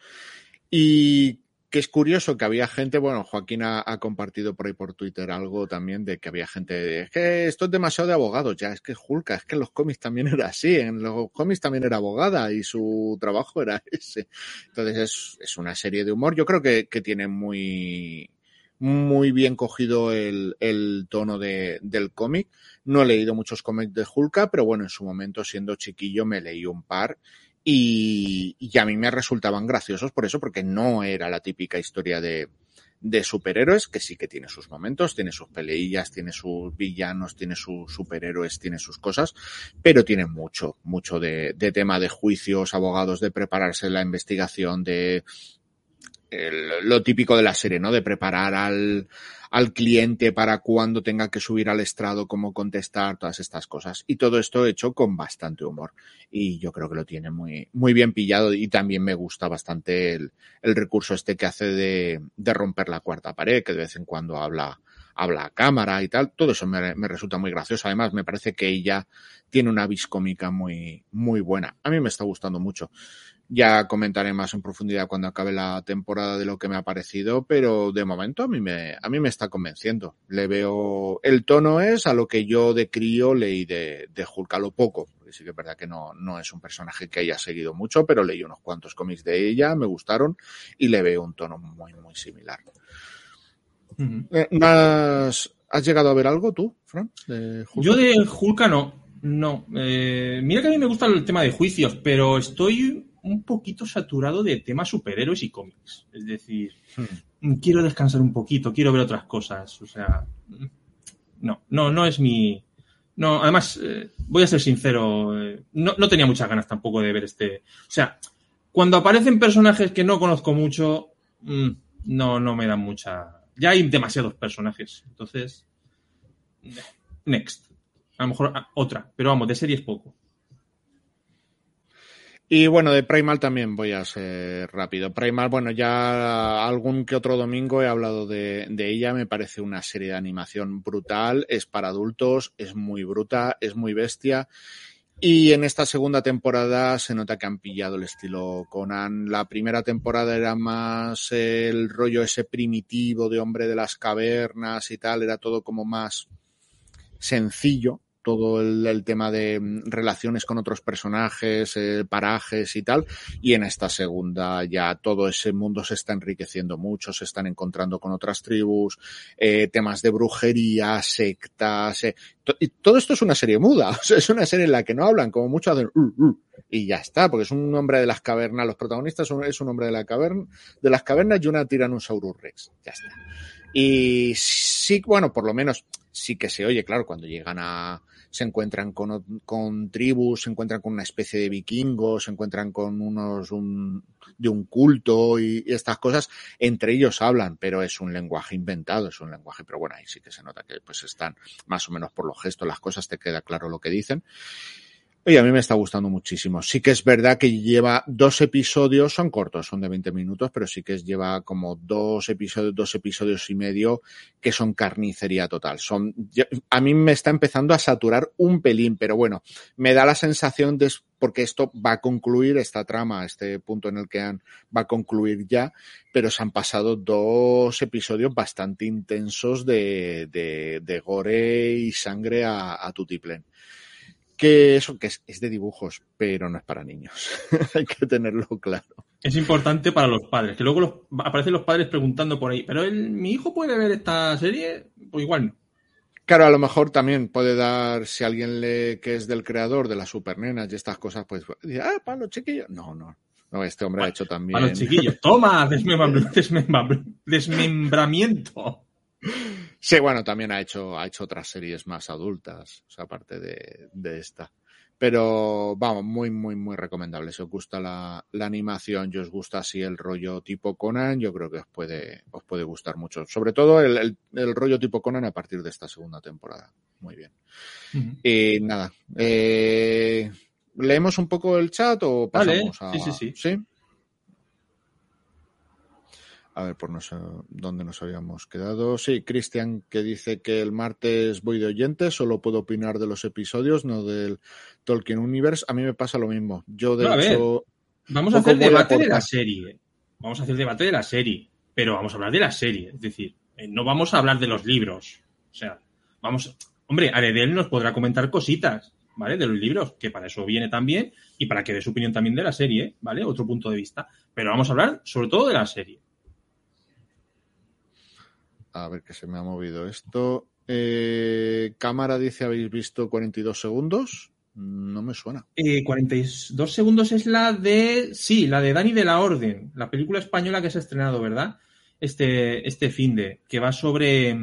Y que es curioso que había gente, bueno, Joaquín ha, compartido por ahí por Twitter algo también de que había gente, es que esto es demasiado de abogados, ya, es que Julka, es que en los cómics también era así, en los cómics también era abogada y su trabajo era ese. Entonces es, es una serie de humor, yo creo que, que tiene muy, muy bien cogido el, el tono de, del cómic. No he leído muchos cómics de Hulka, pero bueno, en su momento, siendo chiquillo, me leí un par y, y, a mí me resultaban graciosos por eso, porque no era la típica historia de, de superhéroes, que sí que tiene sus momentos, tiene sus peleillas, tiene sus villanos, tiene sus superhéroes, tiene sus cosas, pero tiene mucho, mucho de, de tema de juicios, abogados, de prepararse la investigación, de lo típico de la serie, ¿no? De preparar al, al cliente para cuando tenga que subir al estrado, cómo contestar, todas estas cosas. Y todo esto hecho con bastante humor. Y yo creo que lo tiene muy, muy bien pillado y también me gusta bastante el, el recurso este que hace de, de romper la cuarta pared, que de vez en cuando habla, habla cámara y tal. Todo eso me, resulta muy gracioso. Además, me parece que ella tiene una vis cómica muy, muy buena. A mí me está gustando mucho. Ya comentaré más en profundidad cuando acabe la temporada de lo que me ha parecido, pero de momento a mí me, a mí me está convenciendo. Le veo, el tono es a lo que yo de crío leí de, de Hulk lo poco. Porque sí que es verdad que no, no es un personaje que haya seguido mucho, pero leí unos cuantos cómics de ella, me gustaron y le veo un tono muy, muy similar. Uh -huh. ¿Más, ¿Has llegado a ver algo tú, Fran? De yo de Hulk no. No. Eh, mira que a mí me gusta el tema de juicios, pero estoy un poquito saturado de temas superhéroes y cómics. Es decir, hmm. quiero descansar un poquito, quiero ver otras cosas. O sea, no, no, no es mi. No, además, eh, voy a ser sincero, eh, no, no, tenía muchas ganas tampoco de ver este. O sea, cuando aparecen personajes que no conozco mucho, mmm, no, no me dan mucha. Ya hay demasiados personajes. Entonces, next. A lo mejor otra, pero vamos, de series poco. Y bueno, de Primal también voy a ser rápido. Primal, bueno, ya algún que otro domingo he hablado de, de, ella, me parece una serie de animación brutal, es para adultos, es muy bruta, es muy bestia. Y en esta segunda temporada se nota que han pillado el estilo Conan. La primera temporada era más el rollo ese primitivo de hombre de las cavernas y tal, era todo como más sencillo, todo el, el, tema de mm, relaciones con otros personajes, eh, parajes y tal. Y en esta segunda ya todo ese mundo se está enriqueciendo mucho, se están encontrando con otras tribus, eh, temas de brujería, sectas. Eh, y todo esto es una serie muda, o sea, es una serie en la que no hablan, como mucho hacen uh, uh, y ya está, porque es un hombre de las cavernas, los protagonistas son, es un hombre de la caverna, de las cavernas y una Tyrannosaurus Rex. Ya está. Y sí, bueno, por lo menos sí que se oye, claro, cuando llegan a, se encuentran con, con, tribus, se encuentran con una especie de vikingos, se encuentran con unos un, de un culto y, y, estas cosas, entre ellos hablan, pero es un lenguaje inventado, es un lenguaje, pero bueno, ahí sí que se nota que pues están más o menos por los gestos, las cosas, te queda claro lo que dicen. Y a mí me está gustando muchísimo. Sí que es verdad que lleva dos episodios, son cortos, son de 20 minutos, pero sí que lleva como dos episodios, dos episodios y medio que son carnicería total. Son, a mí me está empezando a saturar un pelín, pero bueno, me da la sensación de, porque esto va a concluir, esta trama, este punto en el que han, va a concluir ya, pero se han pasado dos episodios bastante intensos de, de, de gore y sangre a, a tutiplén que eso que es, es, de dibujos, pero no es para niños. Hay que tenerlo claro. Es importante para los padres, que luego los, aparecen los padres preguntando por ahí, pero el, mi hijo puede ver esta serie, pues igual no. Claro, a lo mejor también puede dar, si alguien le que es del creador de las supernenas y estas cosas, pues, ah, para los chiquillos. No, no. No, este hombre ha hecho también. Para los chiquillos, toma, desmembra, desmembra, desmembramiento. Sí, bueno, también ha hecho, ha hecho otras series más adultas, o sea, aparte de, de, esta. Pero vamos, muy, muy, muy recomendable. Si os gusta la, la, animación y os gusta así el rollo tipo Conan, yo creo que os puede, os puede gustar mucho. Sobre todo el, el, el rollo tipo Conan a partir de esta segunda temporada. Muy bien. Uh -huh. Y nada. Eh, ¿Leemos un poco el chat o pasamos vale. a.? Sí, sí, sí. ¿Sí? A ver, por no sé dónde nos habíamos quedado. Sí, Cristian, que dice que el martes voy de oyente, solo puedo opinar de los episodios, no del Tolkien Universe. A mí me pasa lo mismo. Yo, de hecho. vamos a hacer debate de la serie. Vamos a hacer debate de la serie. Pero vamos a hablar de la serie. Es decir, eh, no vamos a hablar de los libros. O sea, vamos. Hombre, Aredel nos podrá comentar cositas, ¿vale? De los libros, que para eso viene también, y para que dé su opinión también de la serie, ¿vale? Otro punto de vista. Pero vamos a hablar sobre todo de la serie. A ver que se me ha movido esto. Eh, cámara dice, ¿habéis visto 42 segundos? No me suena. 42 eh, segundos es la de. Sí, la de Dani de la Orden, la película española que se ha estrenado, ¿verdad? Este, este fin de. Que va sobre.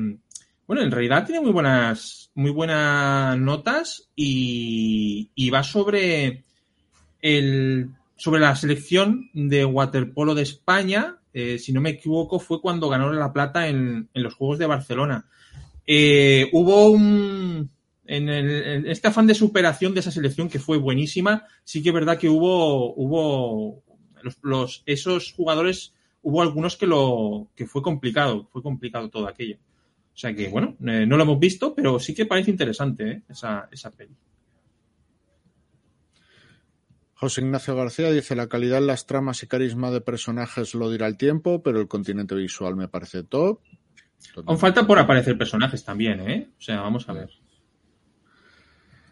Bueno, en realidad tiene muy buenas, muy buenas notas y, y va sobre el sobre la selección de waterpolo de España eh, si no me equivoco, fue cuando ganó la plata en, los Juegos de Barcelona. Eh, hubo un. En, este afán de superación de esa selección que fue buenísima, sí que es verdad que hubo, hubo los, esos jugadores, hubo algunos que lo que fue complicado, fue complicado todo aquello. O sea que, bueno, eh, no lo hemos visto, pero sí que parece interesante esa, esa peli. José Ignacio García dice, la calidad, las tramas y carisma de personajes lo dirá el tiempo, pero el continente visual me parece top. Aún falta por aparecer personajes también, ¿eh? O sea, vamos a ver.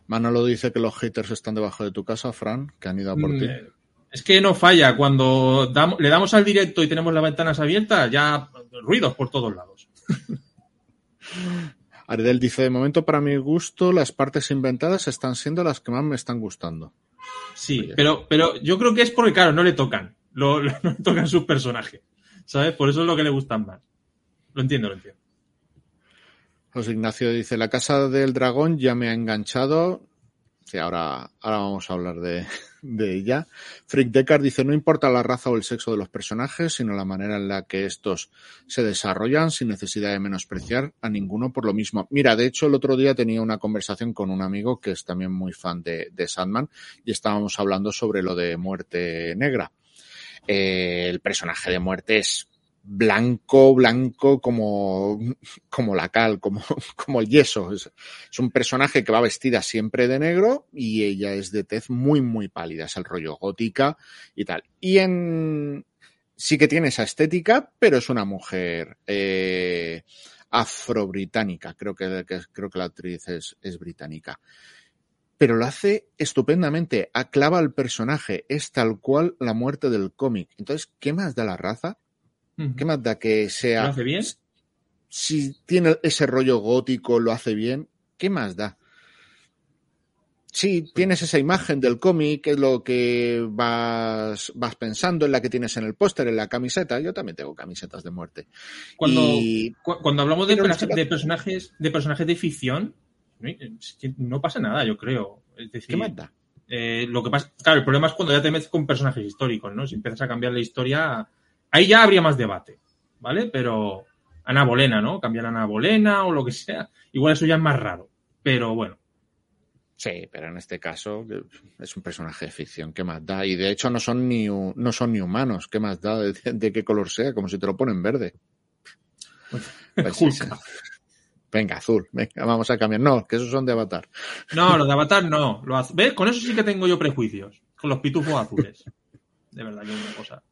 Manolo dice que los haters están debajo de tu casa, Fran, que han ido a por ti. Mm, es que no falla. Cuando le damos al directo y tenemos las ventanas abiertas, ya ruidos por todos lados. Aridel dice, de momento para mi gusto, las partes inventadas están siendo las que más me están gustando. Sí, pero, pero yo creo que es porque, claro, no le tocan. no le tocan sus personajes. ¿Sabes? Por eso es lo que le gustan más. Lo entiendo, lo entiendo. José Ignacio dice, la casa del dragón ya me ha enganchado. Ahora, ahora vamos a hablar de, de ella. Frick Deckard dice, no importa la raza o el sexo de los personajes, sino la manera en la que estos se desarrollan sin necesidad de menospreciar a ninguno por lo mismo. Mira, de hecho, el otro día tenía una conversación con un amigo que es también muy fan de, de Sandman y estábamos hablando sobre lo de muerte negra. Eh, el personaje de muerte es blanco, blanco como, como la cal, como, como el yeso. Es, un personaje que va vestida siempre de negro y ella es de tez muy, muy pálida. Es el rollo gótica y tal. Y en, sí que tiene esa estética, pero es una mujer, eh, afro-británica. Creo que, creo que la actriz es, británica. Pero lo hace estupendamente, aclava al personaje, es tal cual la muerte del cómic. Entonces, ¿qué más da la raza? ¿Qué más da que sea... ¿Lo hace bien? Si tiene ese rollo gótico, lo hace bien, ¿qué más da? Sí, tienes esa imagen del cómic, es lo que vas, vas pensando, en la que tienes en el póster, en la camiseta. Yo también tengo camisetas de muerte. Cuando, cuando hablamos de, de, personajes, de personajes de ficción, no pasa nada, yo creo. ¿Qué más da? Eh, lo que pasa, claro, el problema es cuando ya te metes con personajes históricos, ¿no? Si empiezas a cambiar la historia, Ahí ya habría más debate, ¿vale? Pero Ana Bolena, ¿no? Cambiar a Ana Bolena o lo que sea. Igual eso ya es más raro. Pero bueno. Sí, pero en este caso es un personaje de ficción, ¿qué más da? Y de hecho no son ni, no son ni humanos, ¿qué más da de, qué color sea? Como si te lo ponen verde. Pues venga, azul, venga, vamos a cambiar. No, que esos son de Avatar. No, los de Avatar no. ¿Ves? Con eso sí que tengo yo prejuicios. Con los pitufos azules. De verdad, que es una cosa.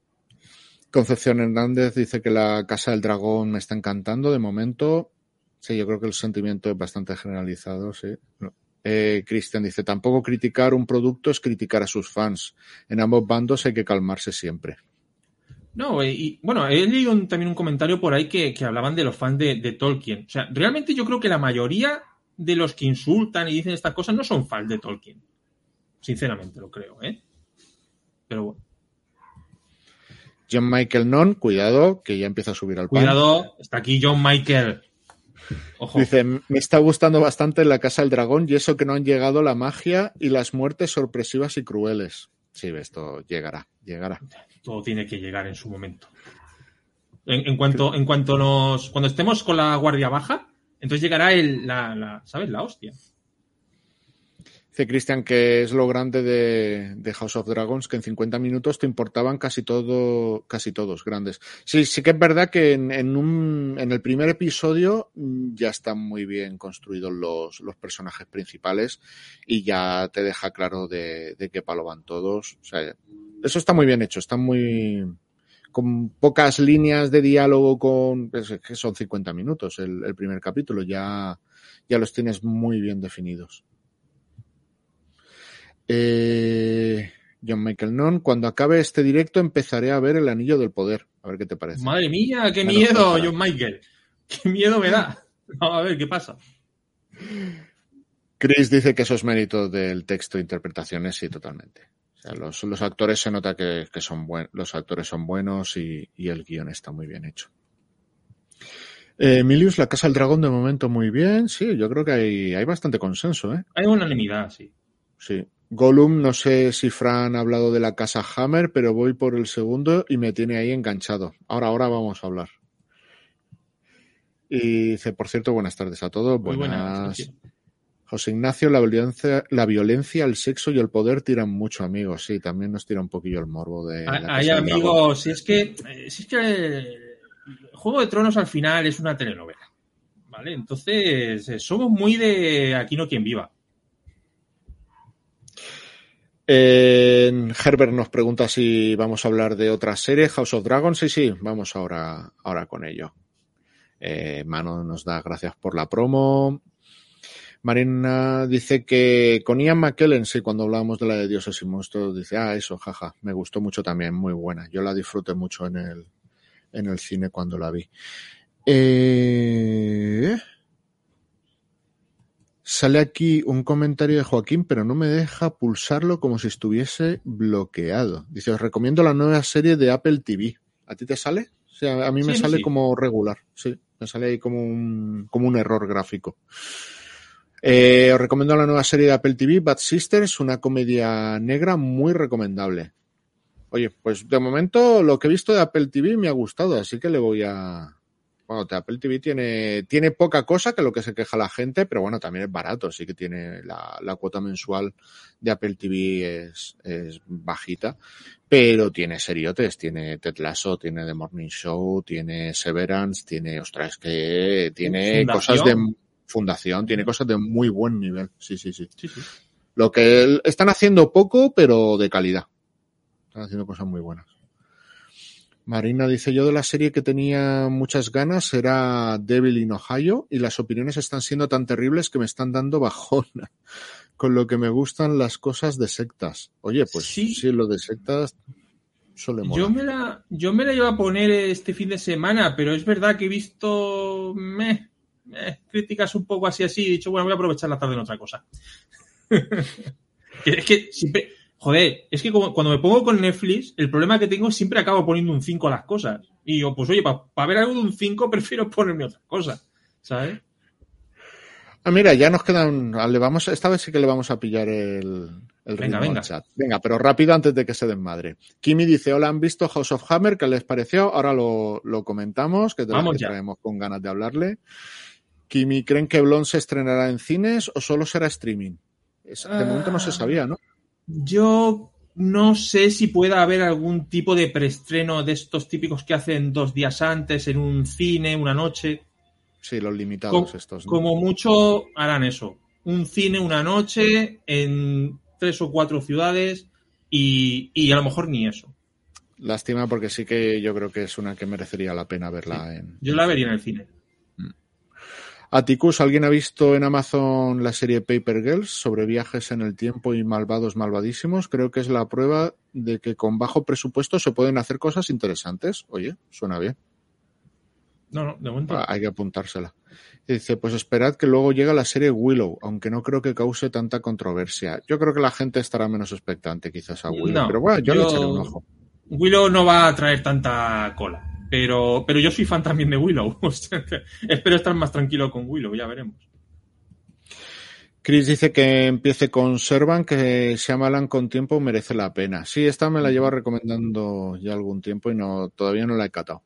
Concepción Hernández dice que la Casa del Dragón me está encantando de momento. Sí, yo creo que el sentimiento es bastante generalizado, sí. Eh, Cristian dice, tampoco criticar un producto es criticar a sus fans. En ambos bandos hay que calmarse siempre. No, y bueno, he leído también un comentario por ahí que, hablaban de los fans de, de, Tolkien. O sea, realmente yo creo que la mayoría de los que insultan y dicen estas cosas no son fans de Tolkien. Sinceramente lo creo, ¿eh? Pero bueno. John Michael Non, cuidado, que ya empieza a subir al pan. Cuidado, está aquí John Michael. Dice, me está gustando bastante La Casa del Dragón y eso que no han llegado la magia y las muertes sorpresivas y crueles. Sí, esto llegará, llegará. Todo tiene que llegar en su momento. En, cuanto, en cuanto nos, cuando estemos con la guardia baja, entonces llegará el, la, la, ¿sabes? La hostia. Dice Cristian que es lo grande de, House of Dragons, que en 50 minutos te importaban casi todo, casi todos grandes. Sí, sí que es verdad que en, en, un, en el primer episodio mm, ya están muy bien construidos los, los personajes principales y ya te deja claro de, de qué palo van todos. O sea, eso está muy bien hecho, está muy, con pocas líneas de diálogo con, pues, que son 50 minutos el, el primer capítulo, ya, ya los tienes muy bien definidos. Eh, John Michael Non, cuando acabe este directo empezaré a ver el anillo del poder. A ver qué te parece. Madre mía, qué miedo, John Michael. Qué miedo me da. Vamos a ver qué pasa. Chris dice que eso es mérito del texto e interpretaciones, sí, totalmente. O sea, los, los, actores se nota que, que son buen, los actores son buenos y, y, el guion está muy bien hecho. Eh, Milius, la Casa del Dragón de momento muy bien. Sí, yo creo que hay, hay bastante consenso. ¿eh? Hay unanimidad, sí. Sí. Gollum, no sé si Fran ha hablado de la casa Hammer, pero voy por el segundo y me tiene ahí enganchado. Ahora, ahora vamos a hablar. Y dice, por cierto, buenas tardes a todos. Buenas. buenas José Ignacio, la violencia, la violencia, el sexo y el poder tiran mucho, amigos. Sí, también nos tira un poquillo el morbo de. Hay amigos, si es que, si es que Juego de Tronos al final es una telenovela. ¿Vale? Entonces, somos muy de aquí no quien viva. Herbert nos pregunta si vamos a hablar de otra serie, House of Dragons. Sí, sí, vamos ahora, ahora con ello. Eh, Mano nos da gracias por la promo. Marina dice que con Ian McKellen, sí, cuando hablábamos de la de Dioses y Monstruos, dice, ah, eso, jaja, me gustó mucho también, muy buena. Yo la disfruté mucho en el, en el cine cuando la vi. Eh... Sale aquí un comentario de Joaquín, pero no me deja pulsarlo como si estuviese bloqueado. Dice, os recomiendo la nueva serie de Apple TV. ¿A ti te sale? O sea, a mí me sí, sale sí. como regular. Sí, me sale ahí como un, como un error gráfico. Eh, os recomiendo la nueva serie de Apple TV, Bad Sisters, una comedia negra muy recomendable. Oye, pues de momento lo que he visto de Apple TV me ha gustado, así que le voy a, bueno, Apple TV tiene, tiene poca cosa que lo que se queja la gente, pero bueno, también es barato, sí que tiene la, la cuota mensual de Apple TV es, es, bajita, pero tiene seriotes, tiene Ted Lasso, tiene The Morning Show, tiene Severance, tiene, ostras, que tiene ¿Fundación? cosas de fundación, tiene cosas de muy buen nivel, sí, sí, sí. sí, sí. Lo que están haciendo poco, pero de calidad. Están haciendo cosas muy buenas. Marina dice yo de la serie que tenía muchas ganas era Devil in Ohio y las opiniones están siendo tan terribles que me están dando bajona. Con lo que me gustan las cosas de sectas. Oye, pues sí, sí lo de sectas suele molar. Yo me la, yo me la iba a poner este fin de semana, pero es verdad que he visto meh, meh, críticas un poco así así y he dicho, bueno, voy a aprovechar la tarde en otra cosa. es que siempre, Joder, es que como, cuando me pongo con Netflix, el problema que tengo es siempre acabo poniendo un 5 a las cosas. Y yo, pues oye, para pa ver algo de un 5 prefiero ponerme otra cosa, ¿sabes? Ah, mira, ya nos quedan. Le vamos, esta vez sí que le vamos a pillar el, el venga, venga. chat. Venga, pero rápido antes de que se desmadre. Kimi dice: Hola, ¿han visto House of Hammer? ¿Qué les pareció? Ahora lo, lo comentamos, que, vamos que traemos con ganas de hablarle. Kimi, ¿creen que Blon se estrenará en cines o solo será streaming? Es, de ah. momento no se sabía, ¿no? Yo no sé si pueda haber algún tipo de preestreno de estos típicos que hacen dos días antes en un cine, una noche. Sí, los limitados como, estos. ¿no? Como mucho harán eso. Un cine una noche en tres o cuatro ciudades y, y, a lo mejor ni eso. Lástima porque sí que yo creo que es una que merecería la pena verla sí. en. Yo la vería en el cine. Atticus, ¿alguien ha visto en Amazon la serie Paper Girls sobre viajes en el tiempo y malvados malvadísimos? Creo que es la prueba de que con bajo presupuesto se pueden hacer cosas interesantes. Oye, suena bien. No, no, de momento. Ah, hay que apuntársela. Y dice, pues esperad que luego llega la serie Willow, aunque no creo que cause tanta controversia. Yo creo que la gente estará menos expectante quizás a Willow, no, pero bueno, yo, yo le echaré un ojo. Willow no va a traer tanta cola. Pero, pero yo soy fan también de Willow. O sea, espero estar más tranquilo con Willow, ya veremos. Chris dice que empiece con Servan, que se amalan con tiempo merece la pena. Sí, esta me la lleva recomendando ya algún tiempo y no todavía no la he catado.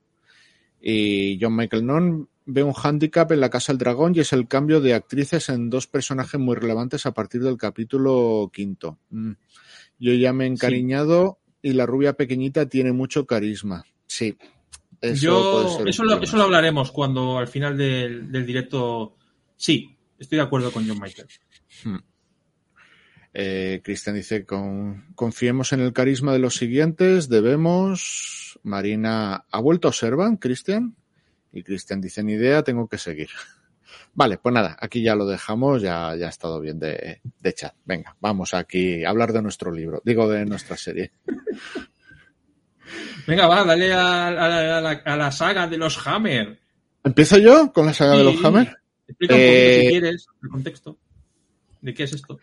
Y John Michael Non, ve un hándicap en la Casa del Dragón y es el cambio de actrices en dos personajes muy relevantes a partir del capítulo quinto. Mm. Yo ya me he encariñado y la rubia pequeñita tiene mucho carisma. Sí. Eso, eso, lo, eso, lo, hablaremos cuando al final del, del, directo. Sí, estoy de acuerdo con John Michael. Hmm. Eh, Cristian dice, con, confiemos en el carisma de los siguientes, debemos... Marina, ¿ha vuelto a Servan, Cristian? Y Cristian dice, ni idea, tengo que seguir. Vale, pues nada, aquí ya lo dejamos, ya, ya ha estado bien de, de chat. Venga, vamos aquí a hablar de nuestro libro, digo de nuestra serie. Venga, va, dale a, a, la, a, la, saga de los Hammer. ¿Empiezo yo con la saga sí, de los Hammer? Explica un poquito eh... si quieres el contexto. ¿De qué es esto?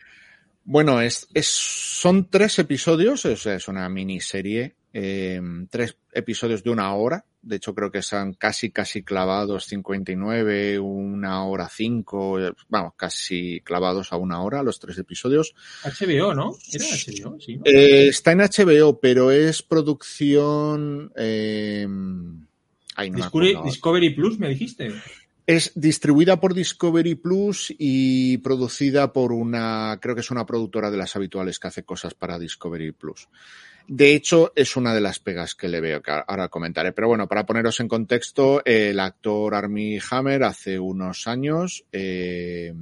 Bueno, es, es, son tres episodios, o sea, es una miniserie, eh, tres episodios de una hora. De hecho, creo que están casi, casi clavados 59, una hora 5, vamos, casi clavados a una hora los tres episodios. HBO, ¿no? ¿Era HBO? Sí. ¿no? Eh, está en HBO, pero es producción. Eh, ay, no Discovery, Discovery Plus, me dijiste. Es distribuida por Discovery Plus y producida por una, creo que es una productora de las habituales que hace cosas para Discovery Plus. De hecho, es una de las pegas que le veo, que ahora comentaré. Pero bueno, para poneros en contexto, el actor Armie Hammer hace unos años eh,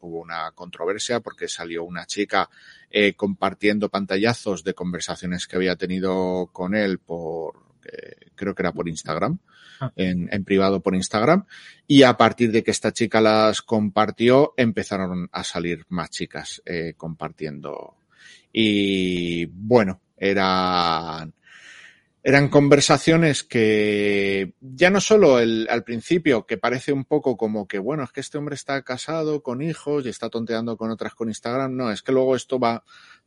hubo una controversia porque salió una chica eh, compartiendo pantallazos de conversaciones que había tenido con él por, eh, creo que era por Instagram. En, en, privado por Instagram y a partir de que esta chica las compartió empezaron a salir más chicas eh, compartiendo y bueno eran eran conversaciones que ya no solo el, al principio, que parece un poco como que, bueno, es que este hombre está casado con hijos y está tonteando con otras con Instagram, no, es que luego esto va,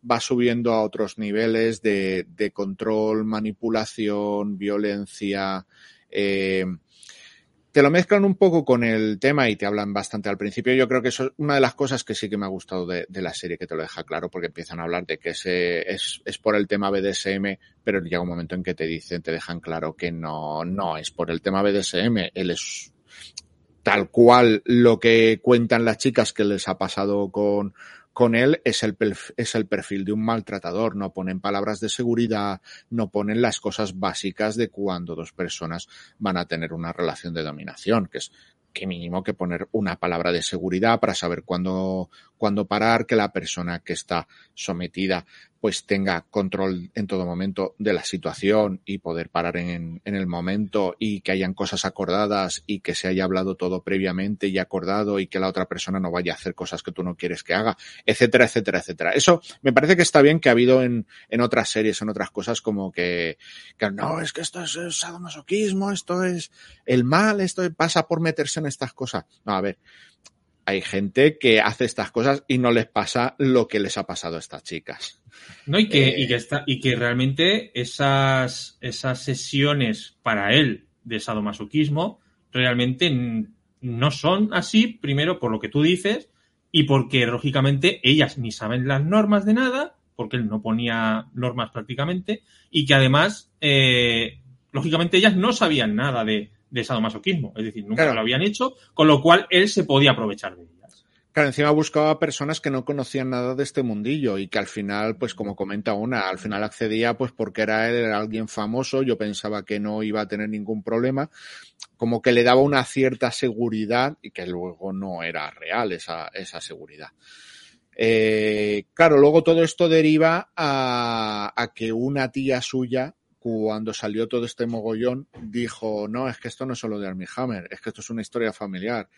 va subiendo a otros niveles de, de control, manipulación, violencia, eh, te lo mezclan un poco con el tema y te hablan bastante al principio. Yo creo que eso es una de las cosas que sí que me ha gustado de, la serie, que te lo deja claro, porque empiezan a hablar de que es, es, por el tema BDSM, pero llega un momento en que te dicen, te dejan claro que no, no es por el tema BDSM. Él es tal cual lo que cuentan las chicas que les ha pasado con, con él es el, es el perfil de un maltratador. No ponen palabras de seguridad, no ponen las cosas básicas de cuando dos personas van a tener una relación de dominación, que es que mínimo que poner una palabra de seguridad para saber cuándo, cuándo parar, que la persona que está sometida pues tenga control en todo momento de la situación y poder parar en, en, el momento y que hayan cosas acordadas y que se haya hablado todo previamente y acordado y que la otra persona no vaya a hacer cosas que tú no quieres que haga, etcétera, etcétera, etcétera. Eso me parece que está bien que ha habido en, en otras series, en otras cosas como que, que no, es que esto es, es sadomasoquismo, esto es el mal, esto pasa por meterse en estas cosas. No, a ver, hay gente que hace estas cosas y no les pasa lo que les ha pasado a estas chicas. No, y que, eh, y que, está, y que realmente esas, esas sesiones para él de sadomasoquismo realmente no son así, primero por lo que tú dices, y porque lógicamente ellas ni saben las normas de nada, porque él no ponía normas prácticamente, y que además, eh, lógicamente ellas no sabían nada de, de sadomasoquismo, es decir, nunca claro. lo habían hecho, con lo cual él se podía aprovechar de ellas. Claro, encima buscaba personas que no conocían nada de este mundillo y que al final, pues como comenta una, al final accedía pues porque era él, era alguien famoso, yo pensaba que no iba a tener ningún problema, como que le daba una cierta seguridad y que luego no era real esa, esa seguridad. Eh, claro, luego todo esto deriva a, a que una tía suya cuando salió todo este mogollón, dijo, no, es que esto no es solo de Armie Hammer, es que esto es una historia familiar.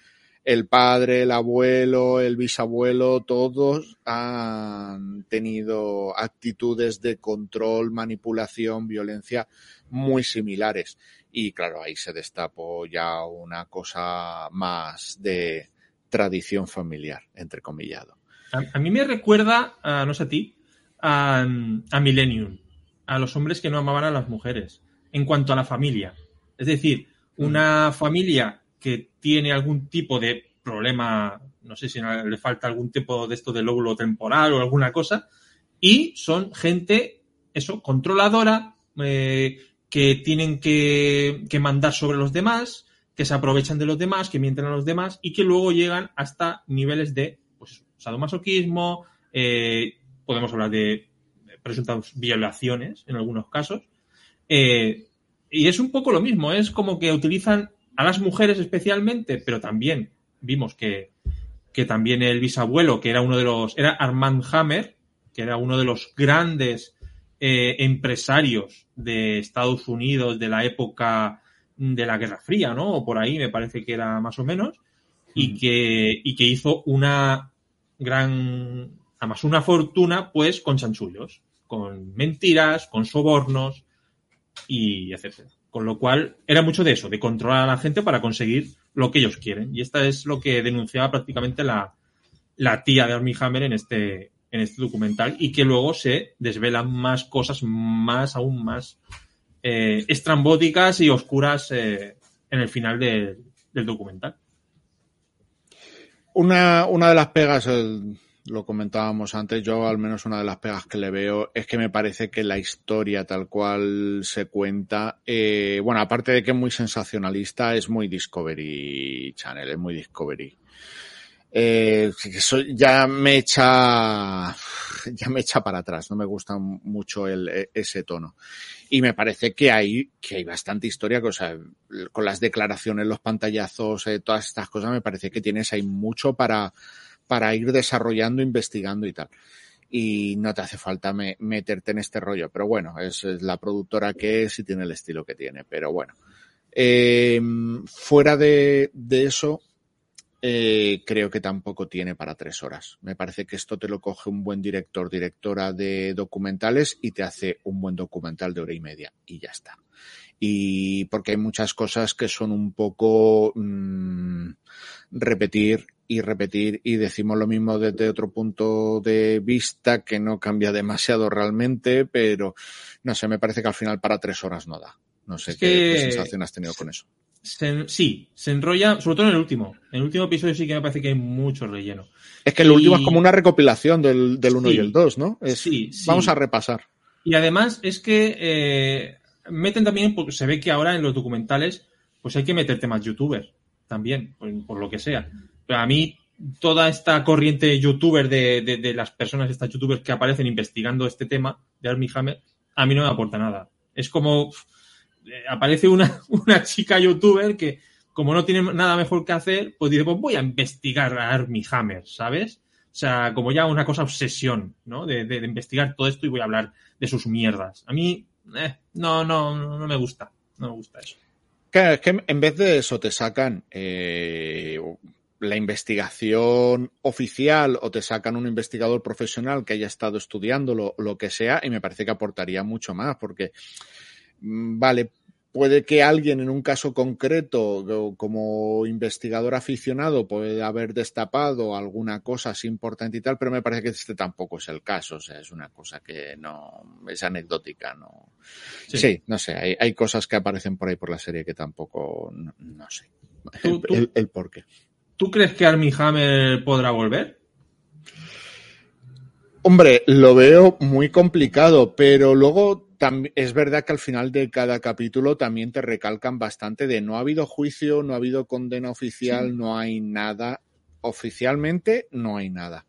El padre, el abuelo, el bisabuelo, todos han tenido actitudes de control, manipulación, violencia muy similares. Y claro, ahí se destapó ya una cosa más de tradición familiar, entre comillado. A, a mí me recuerda, no sé a ti, a, a Millennium a los hombres que no amaban a las mujeres en cuanto a la familia. Es decir, una familia que tiene algún tipo de problema, no sé si le falta algún tipo de esto de lóbulo temporal o alguna cosa, y son gente, eso, controladora, eh, que tienen que, que, mandar sobre los demás, que se aprovechan de los demás, que mienten a los demás y que luego llegan hasta niveles de pues, sadomasoquismo, eh, podemos hablar de presuntas violaciones en algunos casos. Eh, y es un poco lo mismo, es como que utilizan a las mujeres especialmente, pero también vimos que, que también el bisabuelo, que era uno de los, era Armand Hammer, que era uno de los grandes eh, empresarios de Estados Unidos de la época de la Guerra Fría, ¿no? O por ahí me parece que era más o menos, y que, y que hizo una gran, además una fortuna, pues, con chanchullos, con mentiras, con sobornos y etcétera. Con lo cual, era mucho de eso, de controlar a la gente para conseguir lo que ellos quieren. Y esta es lo que denunciaba prácticamente la, tía de Armie Hammer en este, en este documental y que luego se desvelan más cosas más, aún más eh, estrambóticas y oscuras eh, en el final de, del documental. Una, una de las pegas, lo comentábamos antes, yo al menos una de las pegas que le veo es que me parece que la historia tal cual se cuenta, eh, bueno, aparte de que es muy sensacionalista, es muy Discovery Channel, es muy Discovery eh, eso ya me echa, ya me echa para atrás, no me gusta mucho el, e, ese tono. Y me parece que hay, que hay bastante historia, o sea, con las declaraciones, los pantallazos, eh, todas estas cosas, me parece que tienes ahí mucho para, para ir desarrollando, investigando y tal. Y no te hace falta me, meterte en este rollo, pero bueno, es, la productora que es y tiene el estilo que tiene, pero bueno. Eh, fuera de, de eso, eh, creo que tampoco tiene para tres horas. Me parece que esto te lo coge un buen director, directora de documentales y te hace un buen documental de hora y media y ya está. Y porque hay muchas cosas que son un poco mmm, repetir y repetir y decimos lo mismo desde otro punto de vista que no cambia demasiado realmente, pero no sé, me parece que al final para tres horas no da. No sé qué, sensación has tenido con eso. Se- sí, se enrolla, sobre todo en el último. En el último episodio sí que me parece que hay mucho relleno. Es que el Y- último es como una recopilación del, del 1 Sí. y el 2, ¿no? Es- Sí, sí. Vamos a repasar. Y además es que eh, meten también, porque se ve que ahora en los documentales, pues hay que meter temas youtuber también, por, por lo que sea. A mí, toda esta corriente youtuber de, de, de las personas, estas youtubers que aparecen investigando este tema de Armie Hammer, a mí no me aporta nada. Es como eh, aparece una, una chica youtuber que, como no tiene nada mejor que hacer, pues dice, pues voy a investigar a Armie Hammer, ¿sabes? O sea, como ya una cosa obsesión, ¿no? De, de- investigar todo esto y voy a hablar de sus mierdas. A mí, eh, no, no, no no me gusta. No me gusta eso. Claro, es que en vez de eso te sacan eh, la investigación oficial o te sacan un investigador profesional que haya estado estudiando lo, que sea y me parece que aportaría mucho más porque, mm, vale, puede que alguien en un caso concreto como investigador aficionado puede haber destapado alguna cosa así importante y tal, pero me parece que este tampoco es el caso, o sea, es una cosa que no es anecdótica, no. Sí, no sé, hay, hay cosas que aparecen por ahí por la serie que tampoco, no, no sé. Tú- El, tú- el- el por qué. ¿Tú crees que Armie Hammer podrá volver? Hombre, lo veo muy complicado, pero luego es verdad que al final de cada capítulo también te recalcan bastante de no ha habido juicio, no ha habido condena oficial, Sí. no hay nada. Oficialmente no hay nada.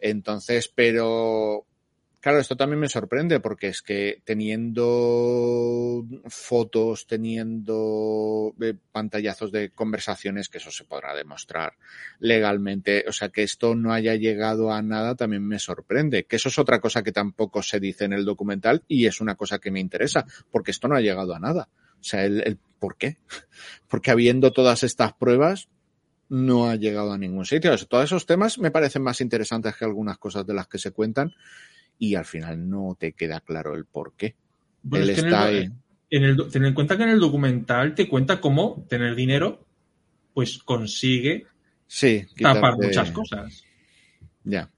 Entonces, pero claro, esto también me sorprende porque es que teniendo fotos, teniendo eh, pantallazos de conversaciones, que eso se podrá demostrar legalmente, o sea, que esto no haya llegado a nada también me sorprende, que eso es otra cosa que tampoco se dice en el documental y es una cosa que me interesa, porque esto no ha llegado a nada. O sea, el, el ¿por qué? Porque habiendo todas estas pruebas, no ha llegado a ningún sitio. O sea, todos esos temas me parecen más interesantes que algunas cosas de las que se cuentan y al final no te queda claro el por qué. Bueno, Él es que en está el- en el, ten en cuenta que en el documental te cuenta cómo tener dinero, pues consigue Sí, tapar muchas cosas. Ya.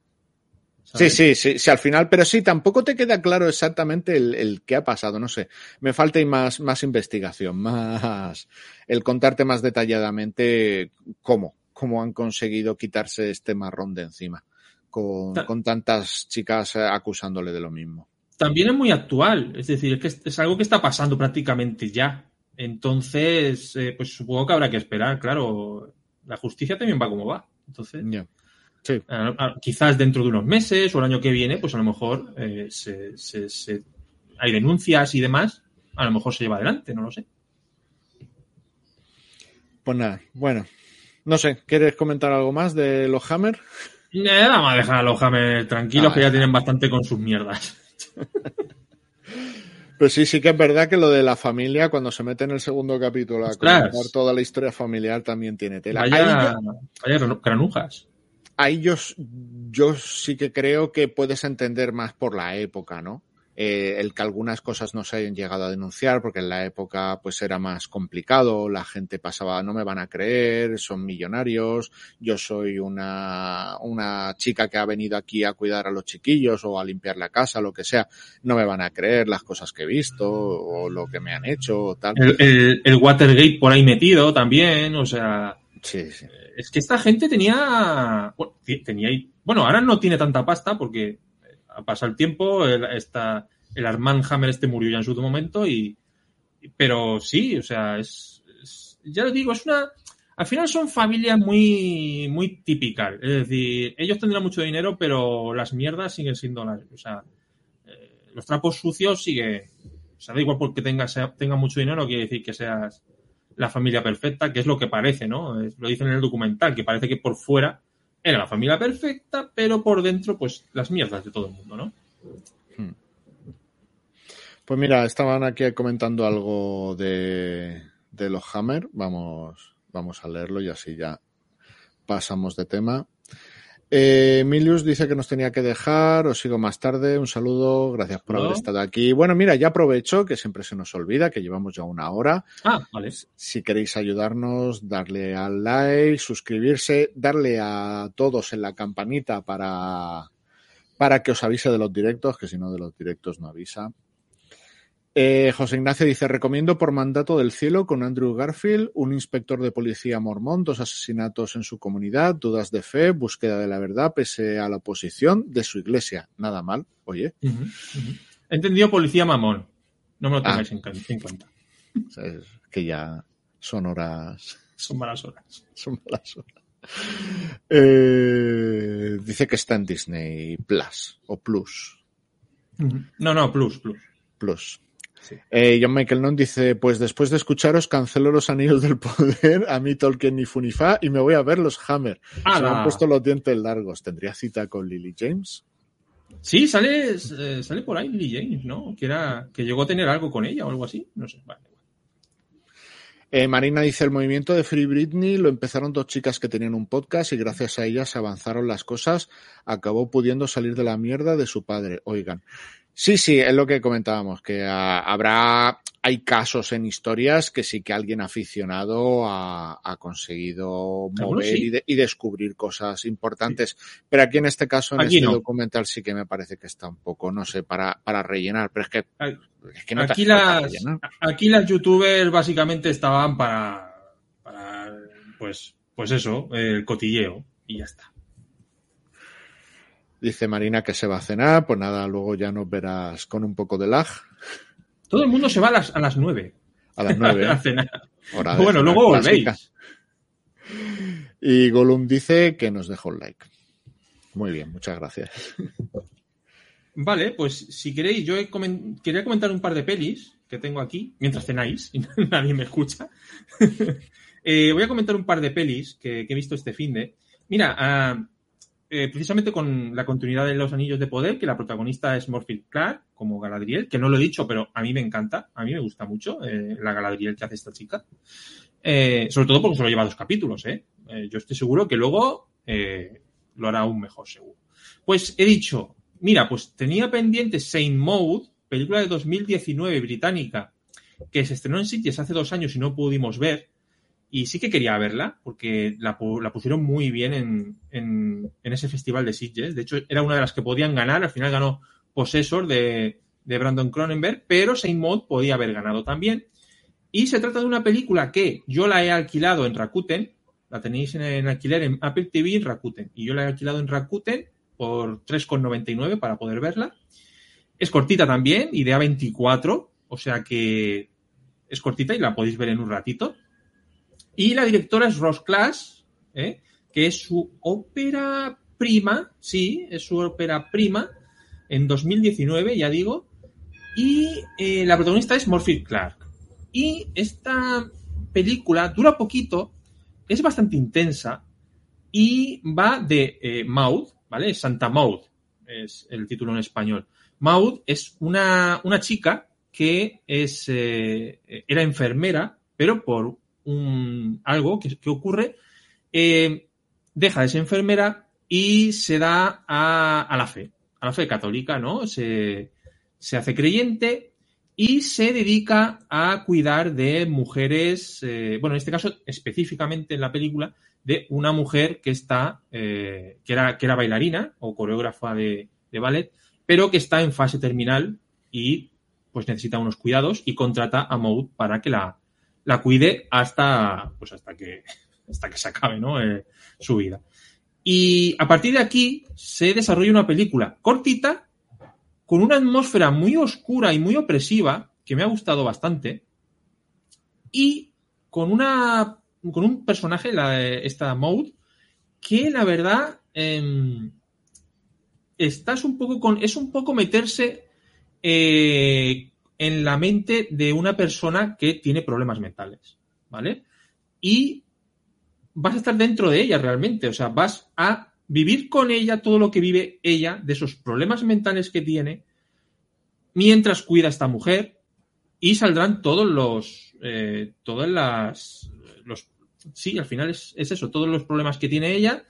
Sí, ¿sabes? sí, sí, sí, al final, pero sí, tampoco te queda claro exactamente el, el qué ha pasado, no sé. Me falta más, más investigación, más el contarte más detalladamente cómo, cómo han conseguido quitarse este marrón de encima con, Ta- con tantas chicas eh, acusándole de lo mismo. También es muy actual, es decir, es que es, algo que está pasando prácticamente ya Entonces, eh, pues supongo que habrá que esperar, claro. La justicia también va como va. Entonces, Ya. Sí. a- a- quizás dentro de unos meses o el año que viene, pues a lo mejor eh, se- se- se- hay denuncias y demás. A lo mejor se lleva adelante, no lo sé. Pues nada, bueno. No sé, ¿quieres comentar algo más de los Hammer? Eh, vamos a dejar a los Hammer tranquilos, Ah, que ya tienen bastante con sus mierdas. Pues sí, sí que es verdad que lo de la familia, cuando se mete en el segundo capítulo a contar toda la historia familiar, también tiene tela. Ahí Vaya, yo- vaya granu- granujas. ahí yo, yo sí que creo que puedes entender más por la época, ¿no? Eh, el que algunas cosas no se hayan llegado a denunciar, porque en la época pues era más complicado, la gente pasaba, no me van a creer, son millonarios, yo soy una, una chica que ha venido aquí a cuidar a los chiquillos o a limpiar la casa, lo que sea, no me van a creer las cosas que he visto o lo que me han hecho o tal. El, el- el Watergate por ahí metido también, o sea, Sí, sí. es que esta gente tenía, bueno, tenía, bueno, ahora no tiene tanta pasta porque ha pasado el tiempo, el, el Armand Hammer este murió ya en su momento y, pero sí, o sea, es, ya lo digo, es una, al final son familias muy, muy típicas, es decir, ellos tendrán mucho dinero, pero las mierdas siguen siendo las, o sea, eh, los trapos sucios sigue, o sea, da igual porque tengas, tenga mucho dinero, quiere decir que seas la familia perfecta, que es lo que parece, ¿no? Es- lo dicen en el documental, que parece que por fuera era la familia perfecta, pero por dentro, pues, las mierdas de todo el mundo, ¿no? Pues mira, estaban aquí comentando algo de, de los Hammer. Vamos, vamos a leerlo y así ya pasamos de tema. Eh, Emilius dice que nos tenía que dejar, os sigo más tarde, un saludo, gracias por haber estado aquí. Bueno, mira, ya aprovecho, que siempre se nos olvida, que llevamos ya una hora. Ah, vale. Si queréis ayudarnos, darle al like, suscribirse, darle a todos en la campanita para, para que os avise de los directos, que si no de los directos no avisa. Eh, José Ignacio dice, recomiendo por mandato del cielo con Andrew Garfield, un inspector de policía mormón, dos asesinatos en su comunidad, dudas de fe, búsqueda de la verdad pese a la oposición de su iglesia. Nada mal, oye. He entendido policía mamón. No me lo Ah. tengáis en, en cuenta. Es que ya son horas Son malas horas. Son malas horas. Eh, dice que está en Disney Plus o Plus. No, no, plus, plus. Plus. Sí. Eh, John Michael Non dice, pues después de escucharos cancelo los anillos del poder, a mí Tolkien ni Funifa y me voy a ver los Hammer. Se han puesto los dientes largos. ¿Tendría cita con Lily James? Sí, sale, eh, sale por ahí Lily James, ¿no? Que, era, que llegó a tener algo con ella o algo así. No sé. Vale. Eh, Marina dice, el movimiento de Free Britney lo empezaron dos chicas que tenían un podcast y gracias a ellas avanzaron las cosas, acabó pudiendo salir de la mierda de su padre. Oigan. Sí, sí, es lo que comentábamos, que ah, habrá, hay casos en historias que sí que alguien aficionado ha, ha conseguido mover sí. y, de- y descubrir cosas importantes. Pero aquí en este caso, en Aquí este no. documental sí que me parece que está un poco, no sé, para, para rellenar, pero es que, es que no aquí, las, aquí las youtubers básicamente estaban para, para pues, pues eso, el cotilleo y ya está. Dice Marina que se va a cenar, pues nada, luego ya nos verás con un poco de lag Todo el mundo se va a las, a las 9 a las nueve. a cenar. Hora de Bueno, cenar luego clásica. volvéis. Y Gollum dice que nos deja un like. Muy bien, muchas gracias. Vale, pues si queréis, yo he comen- quería comentar un par de pelis que tengo aquí, mientras cenáis y nadie me escucha. Eh, voy a comentar un par de pelis que, que he visto este fin de. Mira, ah, eh, precisamente con la continuidad de Los Anillos de Poder, que la protagonista es Morphy Clark, como Galadriel, que no lo he dicho, pero a mí me encanta, a mí me gusta mucho eh, la Galadriel que hace esta chica. Eh, sobre todo porque solo lleva dos capítulos, ¿eh? Yo estoy seguro que luego lo hará aún mejor, seguro. Pues he dicho, mira, pues tenía pendiente Saint Maud, película de 2019 británica, que se estrenó en Sitges hace dos años y no pudimos ver. Y sí que quería verla, porque la, pu- la pusieron muy bien en, en, ese festival de Sitges. De hecho, era una de las que podían ganar. Al final ganó Possessor de, de Brandon Cronenberg, pero Saint Maud podía haber ganado también. Y se trata de una película que yo la he alquilado en Rakuten. La tenéis en, en alquiler en Apple TV en Rakuten. Y yo la he alquilado en Rakuten por 3,99 para poder verla. Es cortita también y de A24, o sea que es cortita y la podéis ver en un ratito. Y la directora es Ross Class, ¿eh? que es su ópera prima, sí, es su ópera prima, en 2019, ya digo. Y eh, la protagonista es Morphy Clark. Y esta película dura poquito, es bastante intensa y va de eh, Maud, ¿vale? Santa Maud es el título en español. Maud es una, una chica que es, era enfermera, pero por un, algo que, ocurre, eh, deja de ser enfermera y se da a, la fe, a la fe católica, ¿no? Se, se hace creyente y se dedica a cuidar de mujeres, eh, bueno, en este caso específicamente en la película, de una mujer que está, eh, que, era, que era bailarina o coreógrafa de, de, ballet, pero que está en fase terminal y pues necesita unos cuidados y contrata a Maud para que la, la cuide hasta, pues hasta que, hasta que se acabe, ¿no? Eh, su vida. Y a partir de aquí se desarrolla una película cortita con una atmósfera muy oscura y muy opresiva que me ha gustado bastante y con una con un personaje, la, esta Maud, que la verdad eh, estás un poco con. es un poco meterse eh, en la mente de una persona que tiene problemas mentales. ¿Vale? Y vas a estar dentro de ella realmente. O sea, vas a vivir con ella todo lo que vive ella, de esos problemas mentales que tiene, mientras cuida a esta mujer, y saldrán todos los. Eh, todas las sí, al final es, eso, todos los problemas que tiene ella.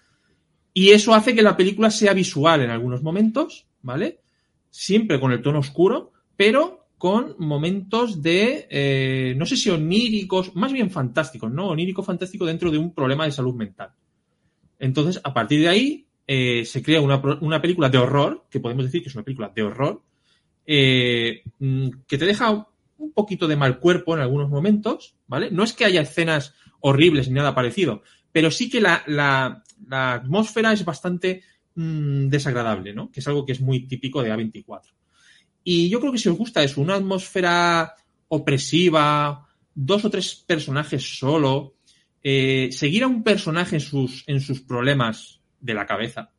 Y eso hace que la película sea visual en algunos momentos, ¿vale? Siempre con el tono oscuro, pero con momentos de, eh, no sé si oníricos, más bien fantásticos, ¿no? Onírico fantástico dentro de un problema de salud mental. Entonces, a partir de ahí, eh, se crea una, una, película de horror, que podemos decir que es una película de horror, eh, mm, que te deja un poquito de mal cuerpo en algunos momentos, ¿vale? No es que haya escenas horribles ni nada parecido, pero sí que la, la, atmósfera es bastante mmm, desagradable, ¿no? Que es algo que es muy típico de A24. Y yo creo que si os gusta eso, una atmósfera opresiva, dos o tres personajes solo, eh, seguir a un personaje en sus, en sus problemas de la cabeza,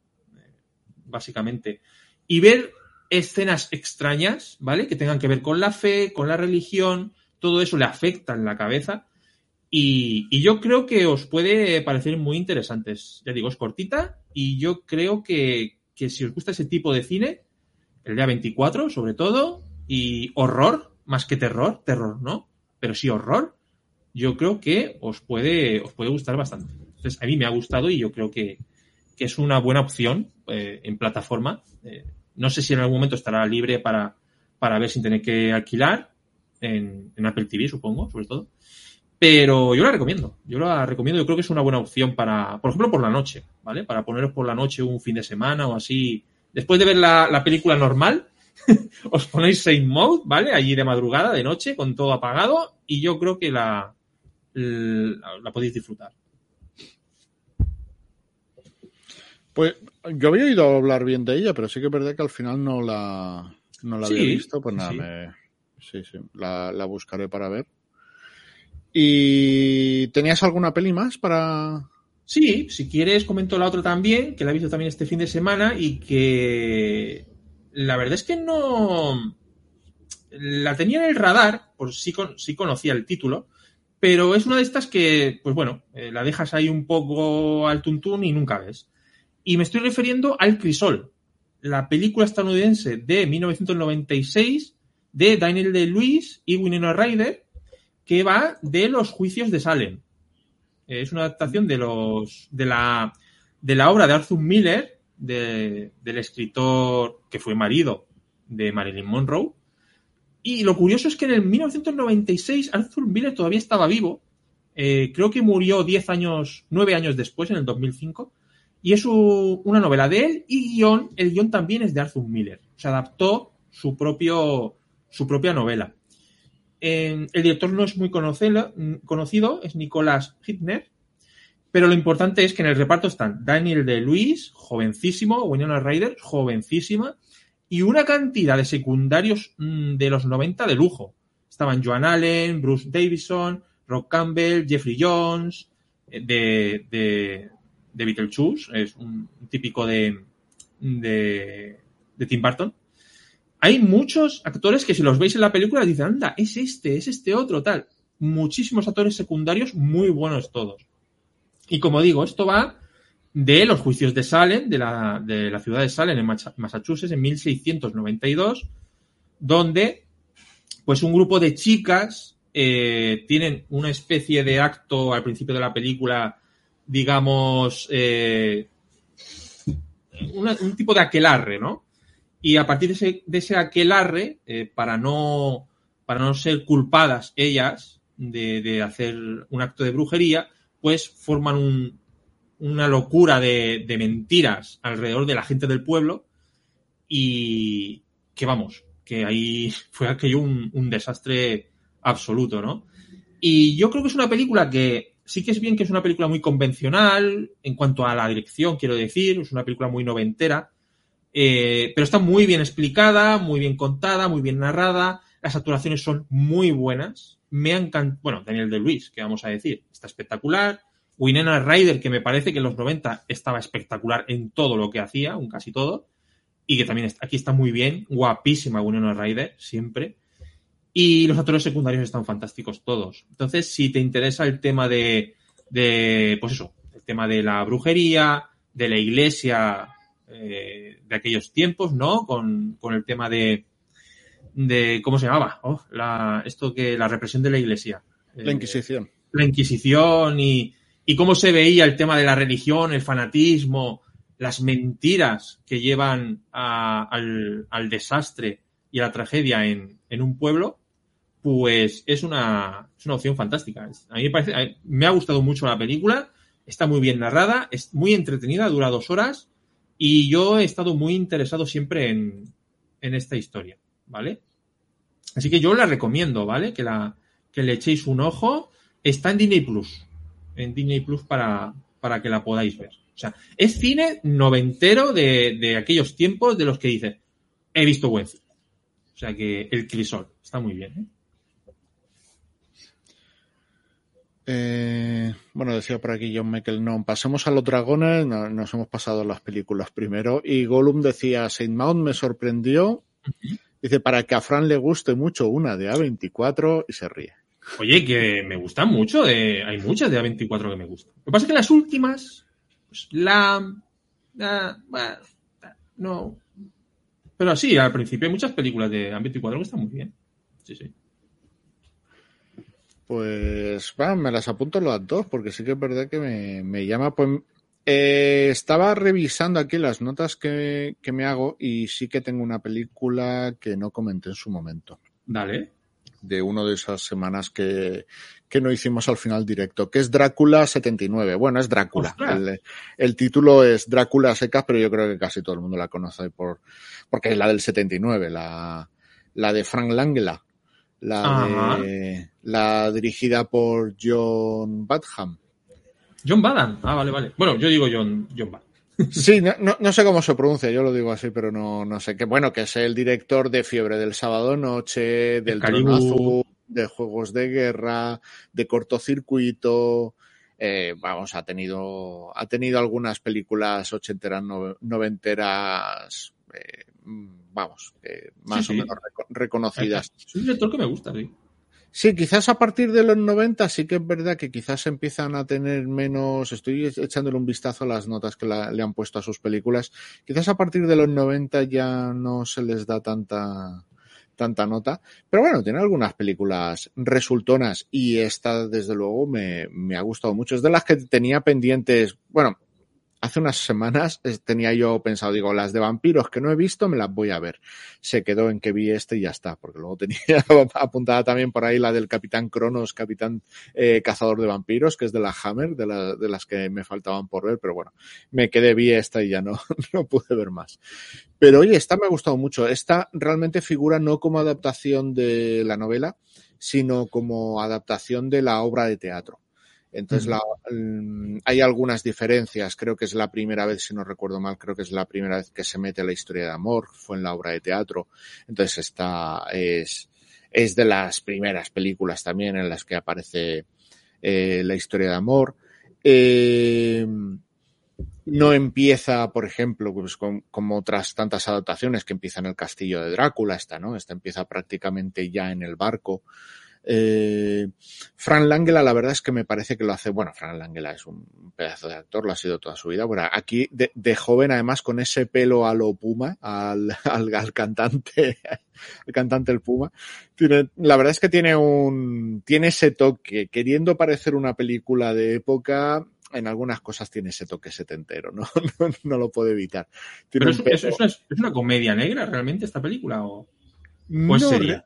básicamente, y ver escenas extrañas, ¿vale? Que tengan que ver con la fe, con la religión, todo eso le afecta en la cabeza. Y, yo creo que os puede parecer muy interesantes. Ya digo, es cortita y yo creo que, que si os gusta ese tipo de cine, el día 24 sobre todo, y horror, más que terror, terror no, pero sí horror, yo creo que os puede, os puede gustar bastante. Entonces, a mí me ha gustado y yo creo que, que es una buena opción eh, en plataforma. Eh, no sé si en algún momento estará libre para, para ver sin tener que alquilar en, en Apple TV, supongo, sobre todo. Pero yo la recomiendo, yo la recomiendo, yo creo que es una buena opción para, por ejemplo, por la noche, ¿vale? Para poneros por la noche un fin de semana o así. Después de ver la, la película normal, os ponéis Saint Mode, ¿vale? Allí de madrugada, de noche, con todo apagado, y yo creo que la, la, la podéis disfrutar. Pues yo había oído hablar bien de ella, pero sí que es verdad que al final no la, no la había visto. Pues nada, sí. Me, sí, sí, la, la buscaré para ver. ¿Y tenías alguna peli más para...? Sí, si quieres comento la otra también, que la he visto también este fin de semana y que la verdad es que no... La tenía en el radar, por sí, sí conocía el título, pero es una de estas que, pues bueno, eh, la dejas ahí un poco al tuntún y nunca ves. Y me estoy refiriendo al Crisol, la película estadounidense de 1996 de Daniel de Luis y Winona Ryder, que va de los juicios de Salem. Es una adaptación de los de la, de la obra de Arthur Miller, de, del escritor que fue marido de Marilyn Monroe. Y lo curioso es que en el 1996 Arthur Miller todavía estaba vivo. Eh, creo que murió 10 años, 9 años después, en el 2005. Y es una novela de él y guion. El guion también es de Arthur Miller. Se adaptó su propia novela. El director no es muy conocido, es Nicolás Hitner, pero lo importante es que en el reparto están Daniel de Luis, jovencísimo, Winona Ryder, jovencísima, y una cantidad de secundarios mmm, de los 90 de lujo. estaban Joan Allen, Bruce Davison, Rob Campbell, Jeffrey Jones, eh, de, de, de Beetlejuice, es un típico de, de, de Tim Burton. Hay muchos actores que si los veis en la película dicen, anda, es este, es este otro, tal. Muchísimos actores secundarios muy buenos todos. Y como digo, esto va de los juicios de Salem, de la, de la ciudad de Salem en Massachusetts, en 1692, donde pues un grupo de chicas eh, tienen una especie de acto al principio de la película, digamos, eh, un tipo de aquelarre, ¿no? Y a partir de ese, de ese aquelarre, eh, para, no, para no ser culpadas ellas de, hacer un acto de brujería, pues forman un, una locura de, de, mentiras alrededor de la gente del pueblo y que vamos, que ahí fue aquello un, un desastre absoluto, ¿no? Y yo creo que es una película que sí que es bien que es una película muy convencional en cuanto a la dirección, quiero decir, es una película muy noventera, eh, pero está muy bien explicada, muy bien contada, muy bien narrada, las actuaciones son muy buenas, me han encantado, bueno, Daniel de Luis, que vamos a decir, está espectacular, Winona Ryder, que me parece que en los 90 estaba espectacular en todo lo que hacía, un casi todo, y que también aquí está muy bien, guapísima Winona Ryder, siempre. Y los actores secundarios están fantásticos todos. Entonces, si te interesa el tema de, de pues eso, el tema de la brujería, de la iglesia eh, de aquellos tiempos, ¿no? Con, con el tema de, de, ¿cómo se llamaba? Oh, la, esto que, la represión de la iglesia. La Inquisición. Eh, la Inquisición y, y cómo se veía el tema de la religión, el fanatismo, las mentiras que llevan a, al, al, desastre y a la tragedia en, en un pueblo, pues es una, es una opción fantástica. A mí me parece, me ha gustado mucho la película, está muy bien narrada, es muy entretenida, dura dos horas y yo he estado muy interesado siempre en, esta historia, ¿vale? Así que yo la recomiendo, ¿vale? Que, la, que le echéis un ojo. Está en Disney Plus. En Disney Plus para, para que la podáis ver. O sea, es cine noventero de, de aquellos tiempos de los que dice, he visto buen. O sea que el crisol está muy bien, ¿eh? Eh, bueno, decía por aquí John Michael, no, pasemos a los dragones, no, nos hemos pasado las películas primero, y Gollum decía, Saint Maud me sorprendió, uh -huh. dice, para que a Fran le guste mucho una de A24 y se ríe. Oye, que me gustan mucho, de, hay muchas de A24 que me gustan. Lo que pasa es que las últimas, pues, la, la no, pero sí, al principio hay muchas películas de A24 que están muy bien. Sí, sí. Pues va, me las apunto las dos, porque sí que es verdad que me, me llama. Pues eh, estaba revisando aquí las notas que, que, me hago y sí que tengo una película que no comenté en su momento. Dale. De una de esas semanas que, que no hicimos al final directo, que es Drácula 79. Bueno, es Drácula. El, el, título es Drácula secas, pero yo creo que casi todo el mundo la conoce por, porque es la del 79, la, la de Frank Langela la, de, la dirigida por John Badham. John Badham, ah, vale, vale. Bueno, yo digo John, John Badham. Sí, no, no, no, sé cómo se pronuncia, yo lo digo así, pero no, no sé. Que bueno, que es el director de Fiebre del Sábado Noche, del Trono Azul, de Juegos de Guerra, de Cortocircuito. Eh, vamos, ha tenido, ha tenido algunas películas ochenteras, noventeras, eh, vamos, eh, más sí, o sí. menos reconocidas. Es un director que me gusta, sí. Sí, quizás a partir de los 90 sí que es verdad que quizás empiezan a tener menos, estoy echándole un vistazo a las notas que la, le han puesto a sus películas, quizás a partir de los 90 ya no se les da tanta, tanta nota, pero bueno, tiene algunas películas resultonas y esta desde luego me, me ha gustado mucho, es de las que tenía pendientes, bueno, hace unas semanas tenía yo pensado, digo, las de vampiros que no he visto me las voy a ver. Se quedó en que vi este y ya está, porque luego tenía apuntada también por ahí la del Capitán Cronos, Capitán eh, Cazador de Vampiros, que es de la Hammer, de, de, las que me faltaban por ver, pero bueno, me quedé, vi esta y ya no, no pude ver más. Pero oye, esta me ha gustado mucho. Esta realmente figura no como adaptación de la novela, sino como adaptación de la obra de teatro. Entonces, la, hay algunas diferencias. Creo que es la primera vez, si no recuerdo mal, creo que es la primera vez que se mete la historia de amor. Fue en la obra de teatro. Entonces, esta es, Es de las primeras películas también en las que aparece eh, la historia de amor. Eh, no empieza, por ejemplo, pues con, como otras tantas adaptaciones que empiezan en el castillo de Drácula, esta, ¿no? Esta empieza prácticamente ya en el barco. Eh, Fran Langela, la verdad es que me parece que lo hace, bueno, Fran Langela es un pedazo de actor, lo ha sido toda su vida. Bueno, aquí de, de joven, además, con ese pelo a lo Puma, al, al, al cantante, el cantante el Puma, tiene, la verdad es que tiene un, tiene ese toque, queriendo parecer una película de época, en algunas cosas tiene ese toque setentero, ¿no? No, no lo puedo evitar. Tiene Pero es, es, una, es, una, comedia negra realmente esta película o, o es seria.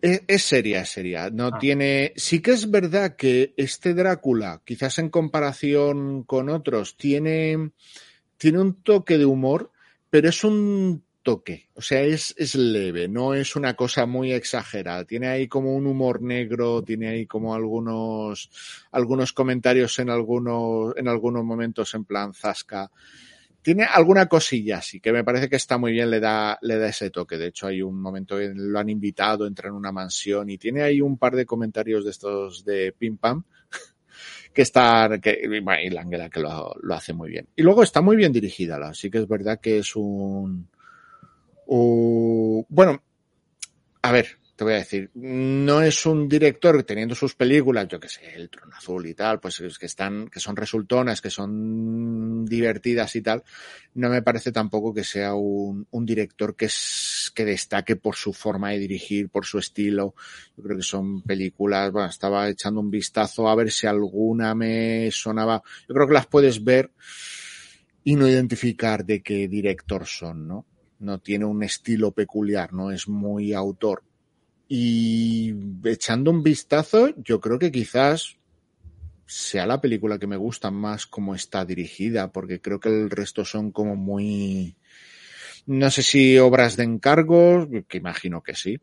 Es, es, seria, es seria. No ah. tiene. Sí que es verdad que este Drácula, quizás en comparación con otros, tiene, tiene un toque de humor, pero es un toque. O sea, es, es leve, no es una cosa muy exagerada. Tiene ahí como un humor negro, tiene ahí como algunos, algunos comentarios en algunos, en algunos momentos en plan zasca tiene alguna cosilla así que me parece que está muy bien, le da, le da ese toque. De hecho, hay un momento que lo han invitado, entra en una mansión y tiene ahí un par de comentarios de estos de Pim Pam que está, que, y Langela que lo, lo, hace muy bien. Y luego está muy bien dirigida, así que es verdad que es un, un bueno, a ver, te voy a decir, no es un director teniendo sus películas, yo que sé, El Trono Azul y tal, pues que están, que son resultonas, que son divertidas y tal, no me parece tampoco que sea un, un director que es, que destaque por su forma de dirigir, por su estilo. Yo creo que son películas, bueno, estaba echando un vistazo a ver si alguna me sonaba. Yo creo que las puedes ver y no identificar de qué director son, ¿no? No tiene un estilo peculiar, no es muy autor y echando un vistazo, yo creo que quizás sea la película que me gusta más como está dirigida, porque creo que el resto son como muy, no sé si obras de encargo, que imagino que sí,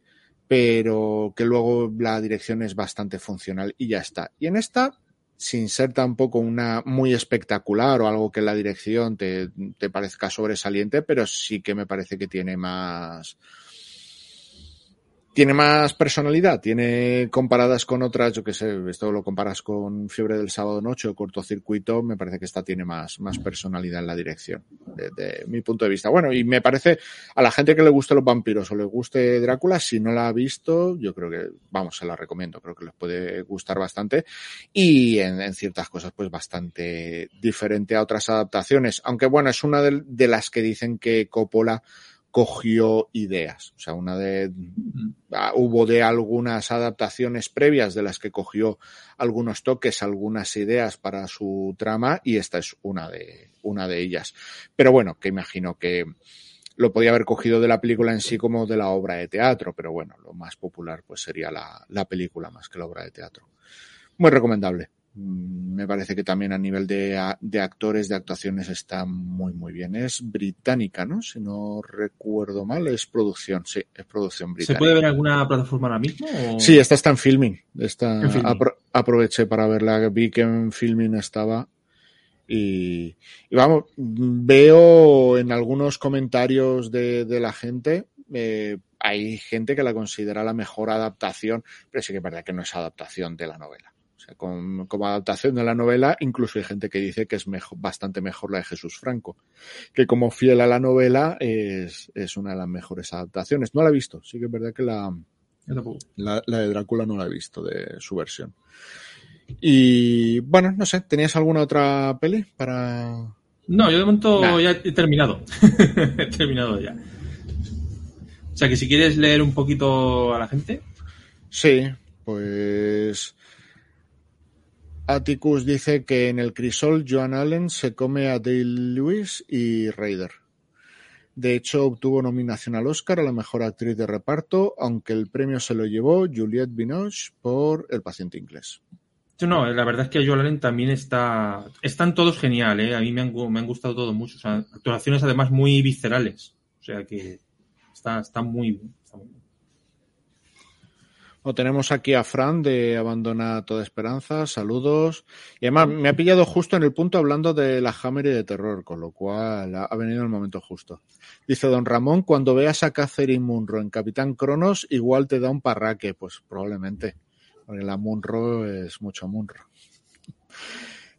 pero que luego la dirección es bastante funcional y ya está. Y en esta, sin ser tampoco una muy espectacular o algo que la dirección te, te parezca sobresaliente, pero sí que me parece que tiene más, tiene más personalidad, tiene comparadas con otras, yo que sé, esto lo comparas con Fiebre del Sábado Noche o Cortocircuito, me parece que esta tiene más, más personalidad en la dirección, desde mi punto de vista. Bueno, y me parece a la gente que le guste los vampiros o le guste Drácula, si no la ha visto, yo creo que, vamos, se la recomiendo, creo que les puede gustar bastante. Y en, en ciertas cosas pues bastante diferente a otras adaptaciones, aunque bueno, es una de, de las que dicen que Coppola cogió ideas. O sea, una de hubo de algunas adaptaciones previas de las que cogió algunos toques, algunas ideas para su trama y esta es una de una de ellas. Pero bueno, que imagino que lo podía haber cogido de la película en sí como de la obra de teatro, pero bueno, lo más popular pues sería la, la película más que la obra de teatro. Muy recomendable. Mm, me parece que también a nivel de, de, actores, de actuaciones está muy, muy bien. Es británica, ¿no? Si no recuerdo mal, es producción, sí, es producción británica. ¿Se puede ver en alguna plataforma ahora mismo? O... Sí, esta está en filming. Está, ¿En filming? Apro aproveché para verla, vi que en filming estaba. Y, y vamos, veo en algunos comentarios de, de la gente, eh, hay gente que la considera la mejor adaptación, pero sí que es verdad que no es adaptación de la novela. Sea, con, como adaptación de la novela, incluso hay gente que dice que es mejor, bastante mejor la de Jesús Franco, que como fiel a la novela es, es una de las mejores adaptaciones. No la he visto, sí que es verdad que la, la, la de Drácula no la he visto de su versión. Y bueno, no sé, ¿tenías alguna otra peli para...? No, yo de momento nah. ya he terminado. he terminado ya. O sea que si quieres leer un poquito a la gente. Sí, pues Atticus dice que en el crisol Joan Allen se come a Dale Lewis y Raider. De hecho, obtuvo nominación al Oscar a la mejor actriz de reparto, aunque el premio se lo llevó Juliette Binoche por El paciente inglés. No, la verdad es que Joan Allen también está. Están todos genial, ¿eh? A mí me han, me han gustado todo mucho. Actuaciones además muy viscerales. O sea que está, está muy. Está muy bien. O tenemos aquí a Fran de Abandona toda esperanza, saludos. Y además me ha pillado justo en el punto hablando de la Hammer y de terror, con lo cual ha venido el momento justo. Dice Don Ramón, cuando veas a Catherine Munro en Capitán Cronos, igual te da un parraque, pues probablemente, porque la Munro es mucho Munro.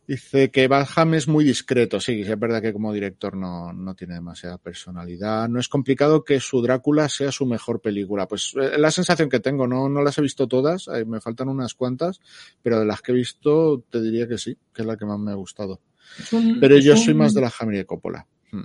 Dice que Badham es muy discreto, sí, es verdad que como director no, no, tiene demasiada personalidad. No es complicado que su Drácula sea su mejor película. Pues eh, la sensación que tengo, no, no las he visto todas, eh, me faltan unas cuantas, pero de las que he visto te diría que sí, que es la que más me ha gustado. Un, pero yo un, soy más de la Hammer de Coppola. Hmm.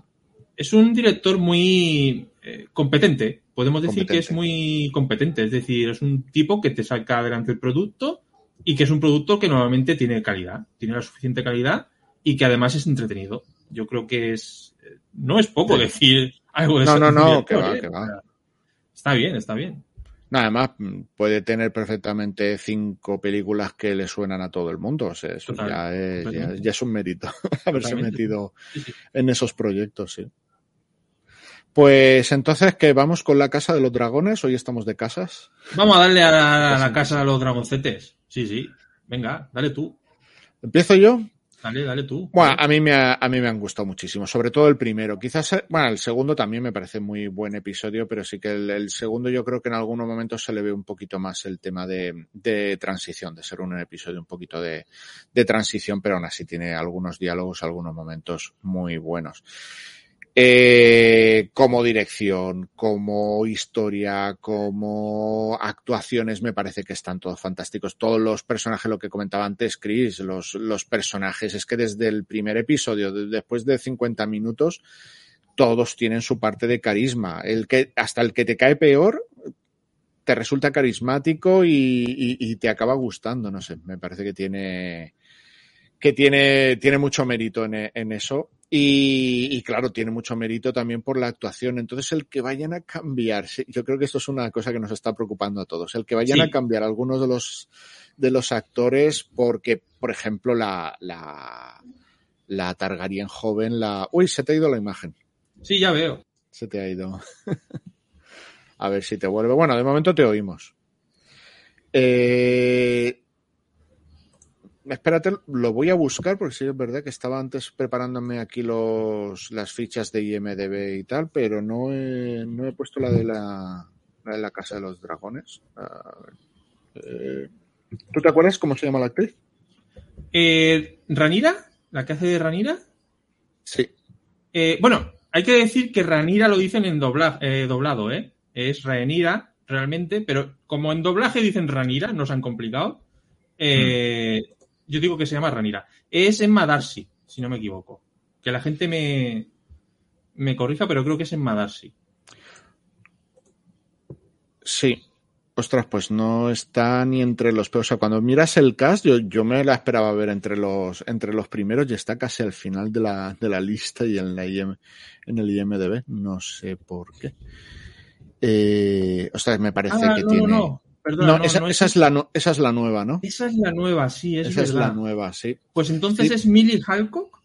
Es un director muy eh, competente, podemos decir competente. que es muy competente, es decir, es un tipo que te saca adelante el producto y que es un producto que normalmente tiene calidad, tiene la suficiente calidad y que además es entretenido. Yo creo que es no es poco sí. decir algo de No, no, no, que va, que va. Está bien, está bien. Nada además puede tener perfectamente cinco películas que le suenan a todo el mundo. O sea, eso Total, ya, es, ya, ya, es un mérito haberse metido sí, sí. en esos proyectos, sí. Pues entonces que vamos con la casa de los dragones. Hoy estamos de casas. Vamos a darle a la, a la casa de los dragoncetes. Sí, sí. Venga, dale tú. ¿Empiezo yo? Dale, dale tú. Bueno, a mí, me ha, a mí me han gustado muchísimo, sobre todo el primero. Quizás, bueno, el segundo también me parece muy buen episodio, pero sí que el, el segundo yo creo que en algunos momentos se le ve un poquito más el tema de, de transición, de ser un episodio un poquito de, de transición, pero aún así tiene algunos diálogos, algunos momentos muy buenos. Eh, como dirección, como historia, como actuaciones, me parece que están todos fantásticos. Todos los personajes, lo que comentaba antes Chris, los, personajes, es que desde el primer episodio, después de 50 minutos, todos tienen su parte de carisma. El que, hasta el que te cae peor, te resulta carismático y, te acaba gustando, no sé, me parece que tiene, que tiene, tiene mucho mérito en eso y, y, claro, tiene mucho mérito también por la actuación. Entonces, el que vayan a cambiar, yo creo que esto es una cosa que nos está preocupando a todos, el que vayan sí. a cambiar algunos de los, de los actores porque, por ejemplo, la, la, la Targaryen joven, la... Uy, se te ha ido la imagen. Sí, ya veo. Se te ha ido. a ver si te vuelve. Bueno, de momento te oímos. Eh, espérate, lo voy a buscar porque sí es verdad que estaba antes preparándome aquí los, las fichas de IMDB y tal, pero no he, no he puesto la de la, la de la Casa de los Dragones. Eh, ¿Tú te acuerdas cómo se llama la actriz? Eh, ¿Ranira? ¿La que hace de Ranira? Sí. Eh, bueno, hay que decir que Ranira lo dicen en dobla, eh, doblado, ¿eh? Es Ranira realmente, pero como en doblaje dicen Ranira, no se han complicado. Eh, hmm yo digo que se llama Ranira. Es en Madarsi, si no me equivoco. Que la gente me, me corrija, pero creo que es en Madarsi. Sí. Ostras, pues no está ni entre los peores. O sea, cuando miras el cast, yo, yo me la esperaba ver entre los, entre los primeros y está casi al final de la, de la lista y en, la IM, en el IMDB. No sé por qué. Eh, ostras, me parece ah, que no, tiene. No, Perdón, no, no, esa, no esa, es la, esa, es la, nueva, ¿no? Esa es la nueva, sí, es Esa verdad. es la nueva, sí. Pues entonces sí. es Millie Halcock.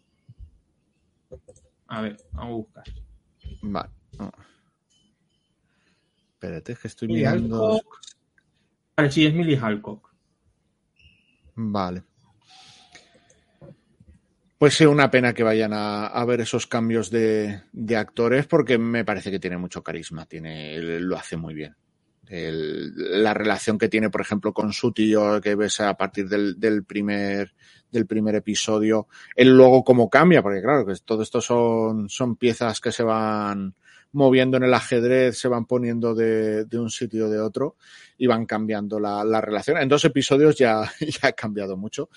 A ver, vamos a buscar. Vale. Oh. Espérate, es que estoy Millie mirando. Halcock. Vale, sí, es Millie Halcock. Vale. Pues sí, una pena que vayan a, a ver esos cambios de, de, actores porque me parece que tiene mucho carisma, tiene, lo hace muy bien el, la relación que tiene, por ejemplo, con su tío, que ves a partir del, del, primer, del primer episodio, él luego cómo cambia, porque claro, que todo esto son, son piezas que se van moviendo en el ajedrez, se van poniendo de, de un sitio o de otro y van cambiando la, la, relación. En dos episodios ya, ya ha cambiado mucho.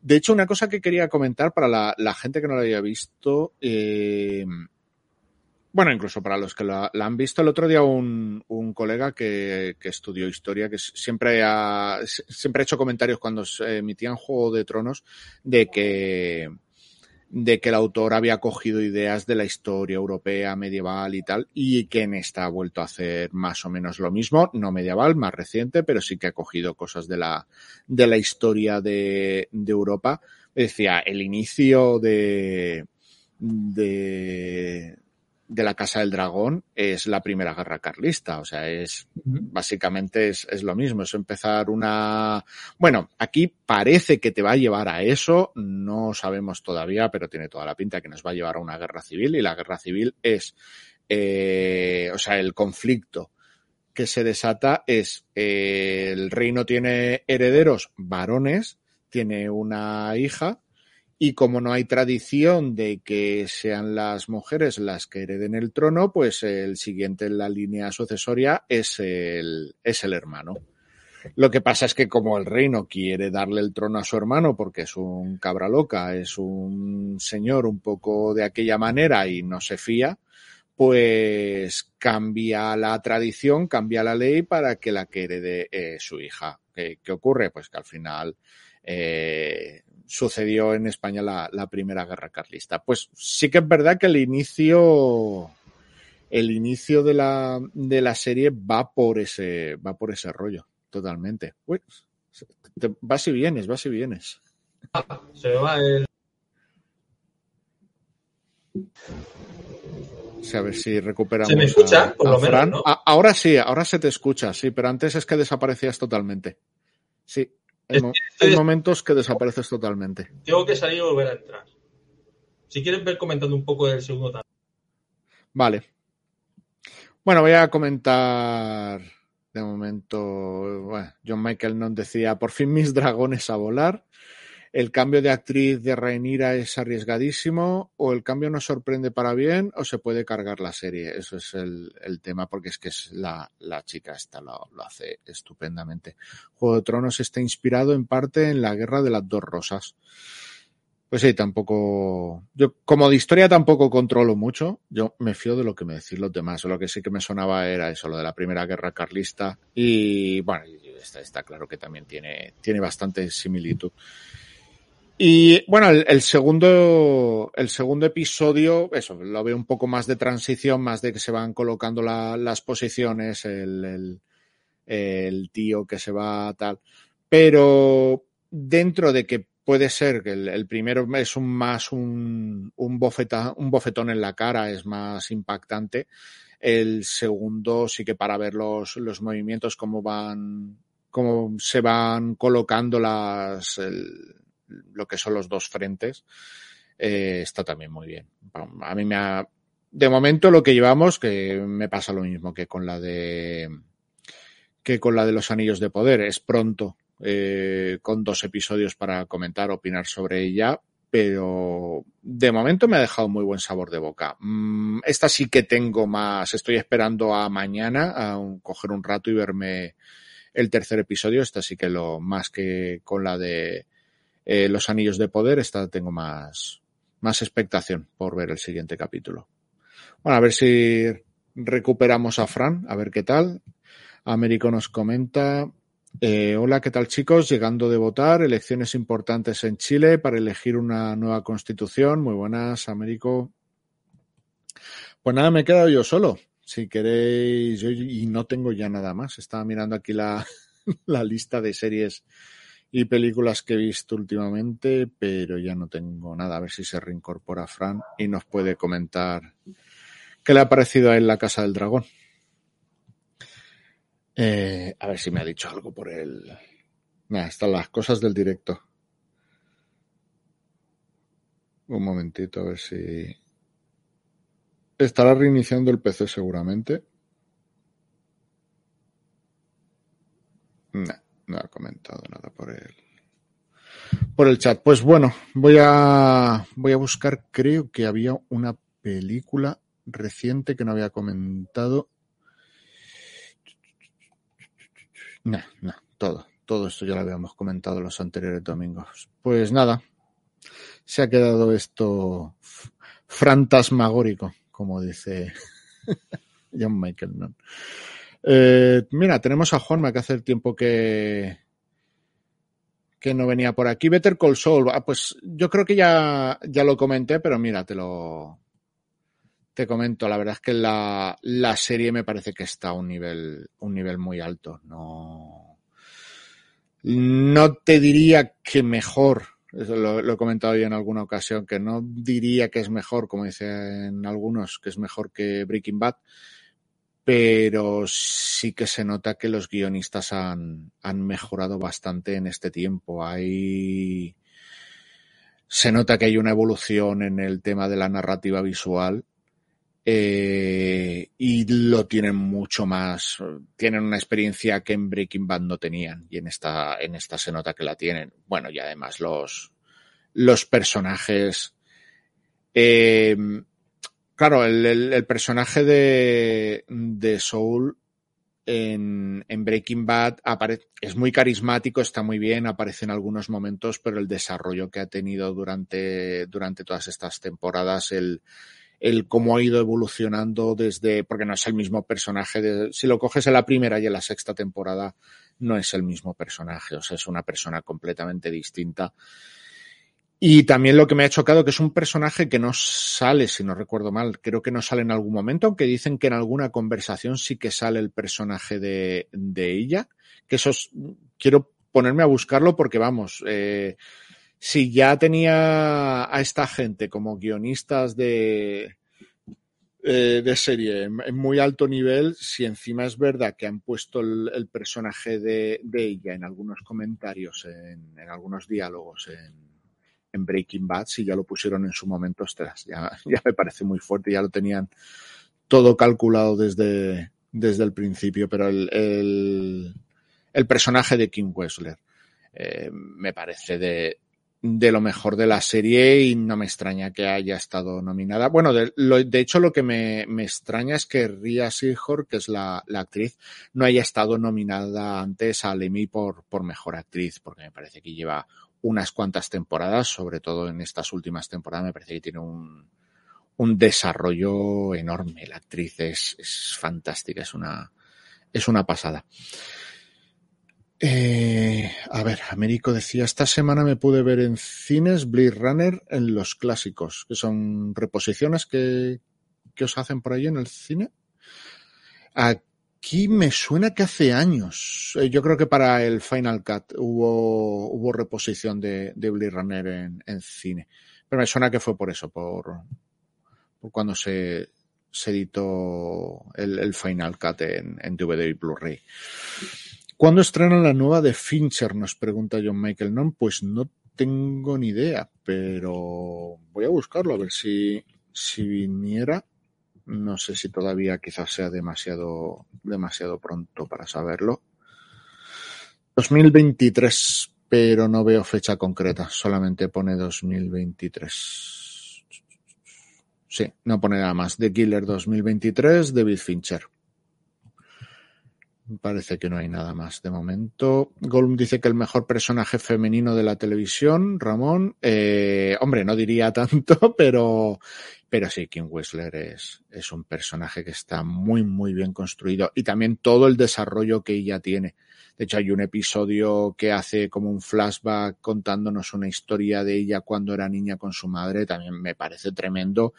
De hecho, una cosa que quería comentar para la, la gente que no lo haya visto, eh, bueno, incluso para los que la, han visto el otro día un, colega que, estudió historia, que siempre ha, siempre ha hecho comentarios cuando se emitían Juego de Tronos de que, de que el autor había cogido ideas de la historia europea, medieval y tal, y que en esta ha vuelto a hacer más o menos lo mismo, no medieval, más reciente, pero sí que ha cogido cosas de la, de la historia de Europa. Decía, el inicio de, de, de la Casa del Dragón es la Primera Guerra Carlista. O sea, es básicamente es, es, lo mismo. Es empezar una. Bueno, aquí parece que te va a llevar a eso. No sabemos todavía, pero tiene toda la pinta que nos va a llevar a una guerra civil. Y la guerra civil es. Eh, o sea, el conflicto que se desata es eh, el reino tiene herederos varones, tiene una hija y como no hay tradición de que sean las mujeres las que hereden el trono, pues el siguiente en la línea sucesoria es el, es el hermano. Lo que pasa es que como el reino quiere darle el trono a su hermano porque es un cabra loca, es un señor un poco de aquella manera y no se fía, pues cambia la tradición, cambia la ley para que la que herede eh, su hija. ¿Qué, ¿Qué, ocurre? Pues que al final eh, sucedió en España la, la, primera guerra carlista. Pues sí que es verdad que el inicio, el inicio de la, de la serie va por ese, va por ese rollo, totalmente. Uy, te, vas y vienes, vas y vienes. Se va el. A ver si recuperamos. ¿Se me escucha? A, por a lo Fran. menos, ¿no? A, ahora sí, ahora se te escucha, sí, pero antes es que desaparecías totalmente. Sí, hay, mo hay momentos que desapareces totalmente. Tengo que salir y volver a entrar. Si quieres ver comentando un poco del segundo también. Vale. Bueno, voy a comentar de momento. Bueno, John Michael nos decía: por fin mis dragones a volar. El cambio de actriz de Rhaenyra es arriesgadísimo, o el cambio nos sorprende para bien, o se puede cargar la serie. Eso es el, tema, porque es que es la, chica esta lo, lo, hace estupendamente. Juego de Tronos está inspirado en parte en la Guerra de las Dos Rosas. Pues sí, tampoco. Yo, como de historia tampoco controlo mucho. Yo me fío de lo que me decís los demás. Lo que sí que me sonaba era eso, lo de la primera guerra carlista. Y bueno, está, está claro que también tiene, tiene bastante similitud. Y bueno, el, el, segundo, el segundo episodio, eso, lo veo un poco más de transición, más de que se van colocando la, las posiciones, el, tío que se va tal. Pero dentro de que puede ser que el, el primero es un más un, un, bofeta, un bofetón en la cara, es más impactante. El segundo sí que para ver los, los movimientos, cómo van, cómo se van colocando las, el, lo que son los dos frentes, eh, está también muy bien. A mí me ha, de momento lo que llevamos, que me pasa lo mismo que con la de, que con la de los anillos de poder, es pronto, eh, con dos episodios para comentar, opinar sobre ella, pero de momento me ha dejado muy buen sabor de boca. Mm, esta sí que tengo más, estoy esperando a mañana a un, coger un rato y verme el tercer episodio, esta sí que lo más que con la de eh, Los Anillos de Poder, esta tengo más, más expectación por ver el siguiente capítulo. Bueno, a ver si recuperamos a Fran, a ver qué tal. Américo nos comenta. Eh, hola, ¿qué tal chicos? Llegando de votar, elecciones importantes en Chile para elegir una nueva constitución. Muy buenas, Américo. Pues nada, me he quedado yo solo. Si queréis, yo, y no tengo ya nada más. Estaba mirando aquí la, la lista de series y películas que he visto últimamente, pero ya no tengo nada. A ver si se reincorpora Fran y nos puede comentar qué le ha parecido a él la Casa del Dragón. Eh, a ver si me ha dicho algo por el. Nada, están las cosas del directo. Un momentito, a ver si. Estará reiniciando el PC seguramente. No, no ha comentado nada por el por el chat. Pues bueno, voy a voy a buscar, creo que había una película reciente que no había comentado. No, no, todo, todo esto ya lo habíamos comentado los anteriores domingos. Pues nada, se ha quedado esto fantasmagórico, como dice John Michael. Eh, mira, tenemos a Juanma que hace el tiempo que, que no venía por aquí. Better Call Saul, ah, pues yo creo que ya, ya lo comenté, pero mira, te lo te comento. La verdad es que la, la serie me parece que está a un nivel, un nivel muy alto. No, no te diría que mejor lo, lo, he comentado ya en alguna ocasión, que no diría que es mejor, como dicen algunos, que es mejor que Breaking Bad, pero sí que se nota que los guionistas han, han mejorado bastante en este tiempo. Hay. Se nota que hay una evolución en el tema de la narrativa visual eh, y lo tienen mucho más, tienen una experiencia que en Breaking Bad no tenían y en esta, en esta se nota que la tienen. Bueno, y además los, los personajes, eh, claro, el, el, el, personaje de, de Soul en, en Breaking Bad es muy carismático, está muy bien, aparece en algunos momentos, pero el desarrollo que ha tenido durante, durante todas estas temporadas, el, el cómo ha ido evolucionando desde, porque no es el mismo personaje, de, si lo coges en la primera y en la sexta temporada, no es el mismo personaje, o sea, es una persona completamente distinta. Y también lo que me ha chocado que es un personaje que no sale, si no recuerdo mal, creo que no sale en algún momento, aunque dicen que en alguna conversación sí que sale el personaje de, de ella, que eso es, quiero ponerme a buscarlo porque vamos, eh, si ya tenía a esta gente como guionistas de, eh, de serie en, muy alto nivel, si encima es verdad que han puesto el, personaje de, ella en algunos comentarios, en, en algunos diálogos en, en, Breaking Bad, si ya lo pusieron en su momento, ostras, ya, ya me parece muy fuerte, ya lo tenían todo calculado desde, desde el principio, pero el, el, el personaje de Kim Wessler eh, me parece de, de lo mejor de la serie y no me extraña que haya estado nominada. Bueno, de, lo, de hecho lo que me, me, extraña es que Ria Seahorn, que es la, la, actriz, no haya estado nominada antes al Emmy por, por mejor actriz, porque me parece que lleva unas cuantas temporadas, sobre todo en estas últimas temporadas, me parece que tiene un, un desarrollo enorme. La actriz es, es fantástica, es una, es una pasada. Eh, a ver, Américo decía, esta semana me pude ver en cines Blade Runner en los clásicos, que son reposiciones que, que os hacen por ahí en el cine. Aquí me suena que hace años, eh, yo creo que para el Final Cut hubo, hubo reposición de, de Blade Runner en, en, cine, pero me suena que fue por eso, por, por cuando se, se editó el, el Final Cut en, en DVD y Blu-ray. ¿Cuándo estrenan la nueva de Fincher? Nos pregunta John Michael. No, pues no tengo ni idea, pero voy a buscarlo a ver si, si viniera. No sé si todavía quizás sea demasiado, demasiado pronto para saberlo. 2023, pero no veo fecha concreta, solamente pone 2023. Sí, no pone nada más. The Killer 2023, David Fincher. Parece que no hay nada más de momento. Gollum dice que el mejor personaje femenino de la televisión, Ramón. Eh, hombre, no diría tanto, pero, pero sí, Kim Wessler es, es un personaje que está muy, muy bien construido. Y también todo el desarrollo que ella tiene. De hecho, hay un episodio que hace como un flashback contándonos una historia de ella cuando era niña con su madre. También me parece tremendo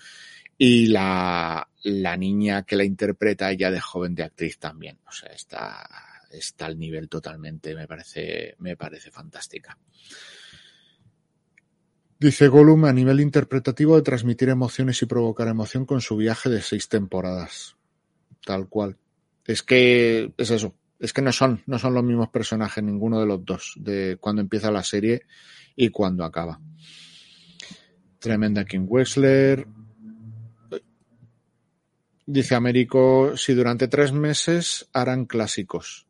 y la, la niña que la interpreta ella de joven de actriz también. O sea, está, está al nivel totalmente, me parece, me parece fantástica. Dice Gollum a nivel interpretativo de transmitir emociones y provocar emoción con su viaje de seis temporadas. Tal cual. Es que es eso. Es que no son, no son los mismos personajes ninguno de los dos, de cuando empieza la serie y cuando acaba. Tremenda King Wexler, Dice Américo, si durante tres meses harán clásicos.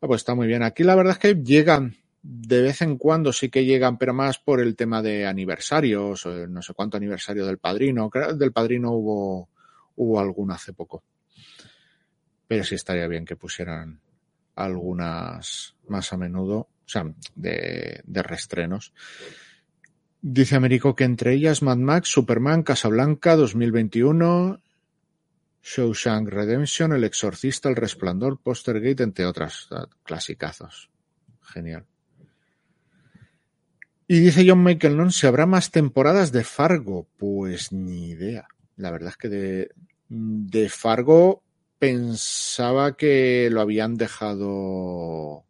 Ah, pues está muy bien. Aquí la verdad es que llegan, de vez en cuando sí que llegan, pero más por el tema de aniversarios, no sé cuánto aniversario del padrino. Del padrino hubo, hubo alguno hace poco. Pero sí estaría bien que pusieran algunas más a menudo, o sea, de, de restrenos. Dice Américo que entre ellas Mad Max, Superman, Casablanca 2021 Shawshank Redemption, El Exorcista, El Resplandor, Postergate, entre otras clasicazos. Genial. Y dice John Michael Non, ¿se habrá más temporadas de Fargo? Pues ni idea. La verdad es que de, de Fargo pensaba que lo habían dejado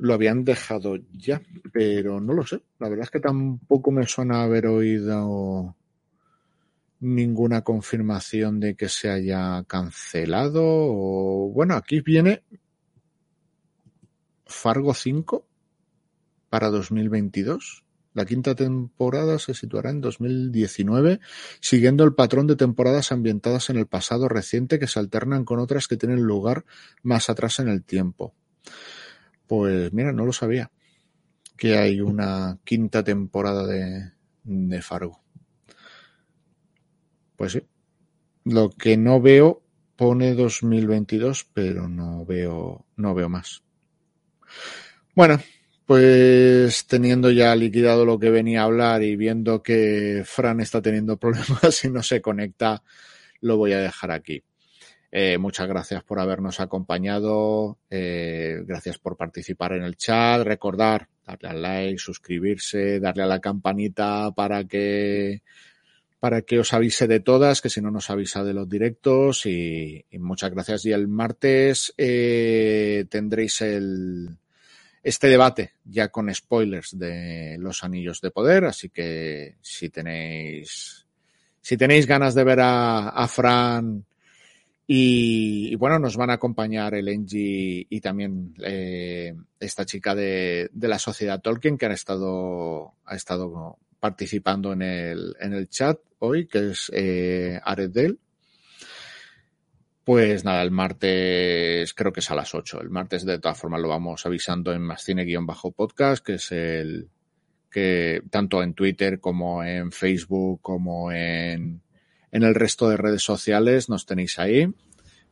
lo habían dejado ya, pero no lo sé. La verdad es que tampoco me suena haber oído ninguna confirmación de que se haya cancelado. O, bueno, aquí viene Fargo 5 para 2022. La quinta temporada se situará en 2019, siguiendo el patrón de temporadas ambientadas en el pasado reciente que se alternan con otras que tienen lugar más atrás en el tiempo. Pues mira, no lo sabía que hay una quinta temporada de, de Fargo. Pues sí. Lo que no veo pone 2022, pero no veo, no veo más. Bueno, pues teniendo ya liquidado lo que venía a hablar y viendo que Fran está teniendo problemas y no se conecta, lo voy a dejar aquí. Eh, muchas gracias por habernos acompañado, eh, gracias por participar en el chat, recordar darle al like, suscribirse, darle a la campanita para que para que os avise de todas, que si no nos avisa de los directos y, muchas gracias. Y el martes eh, tendréis el, este debate ya con spoilers de los anillos de poder, así que si tenéis si tenéis ganas de ver a, a Fran y, y, bueno, nos van a acompañar el Engie y también eh, esta chica de, de, la sociedad Tolkien que ha estado, ha estado participando en el, en el chat hoy, que es eh, Aredel. Pues nada, el martes creo que es a las 8. El martes de todas formas lo vamos avisando en más cine-podcast, que es el que tanto en Twitter como en Facebook como en, en el resto de redes sociales nos tenéis ahí.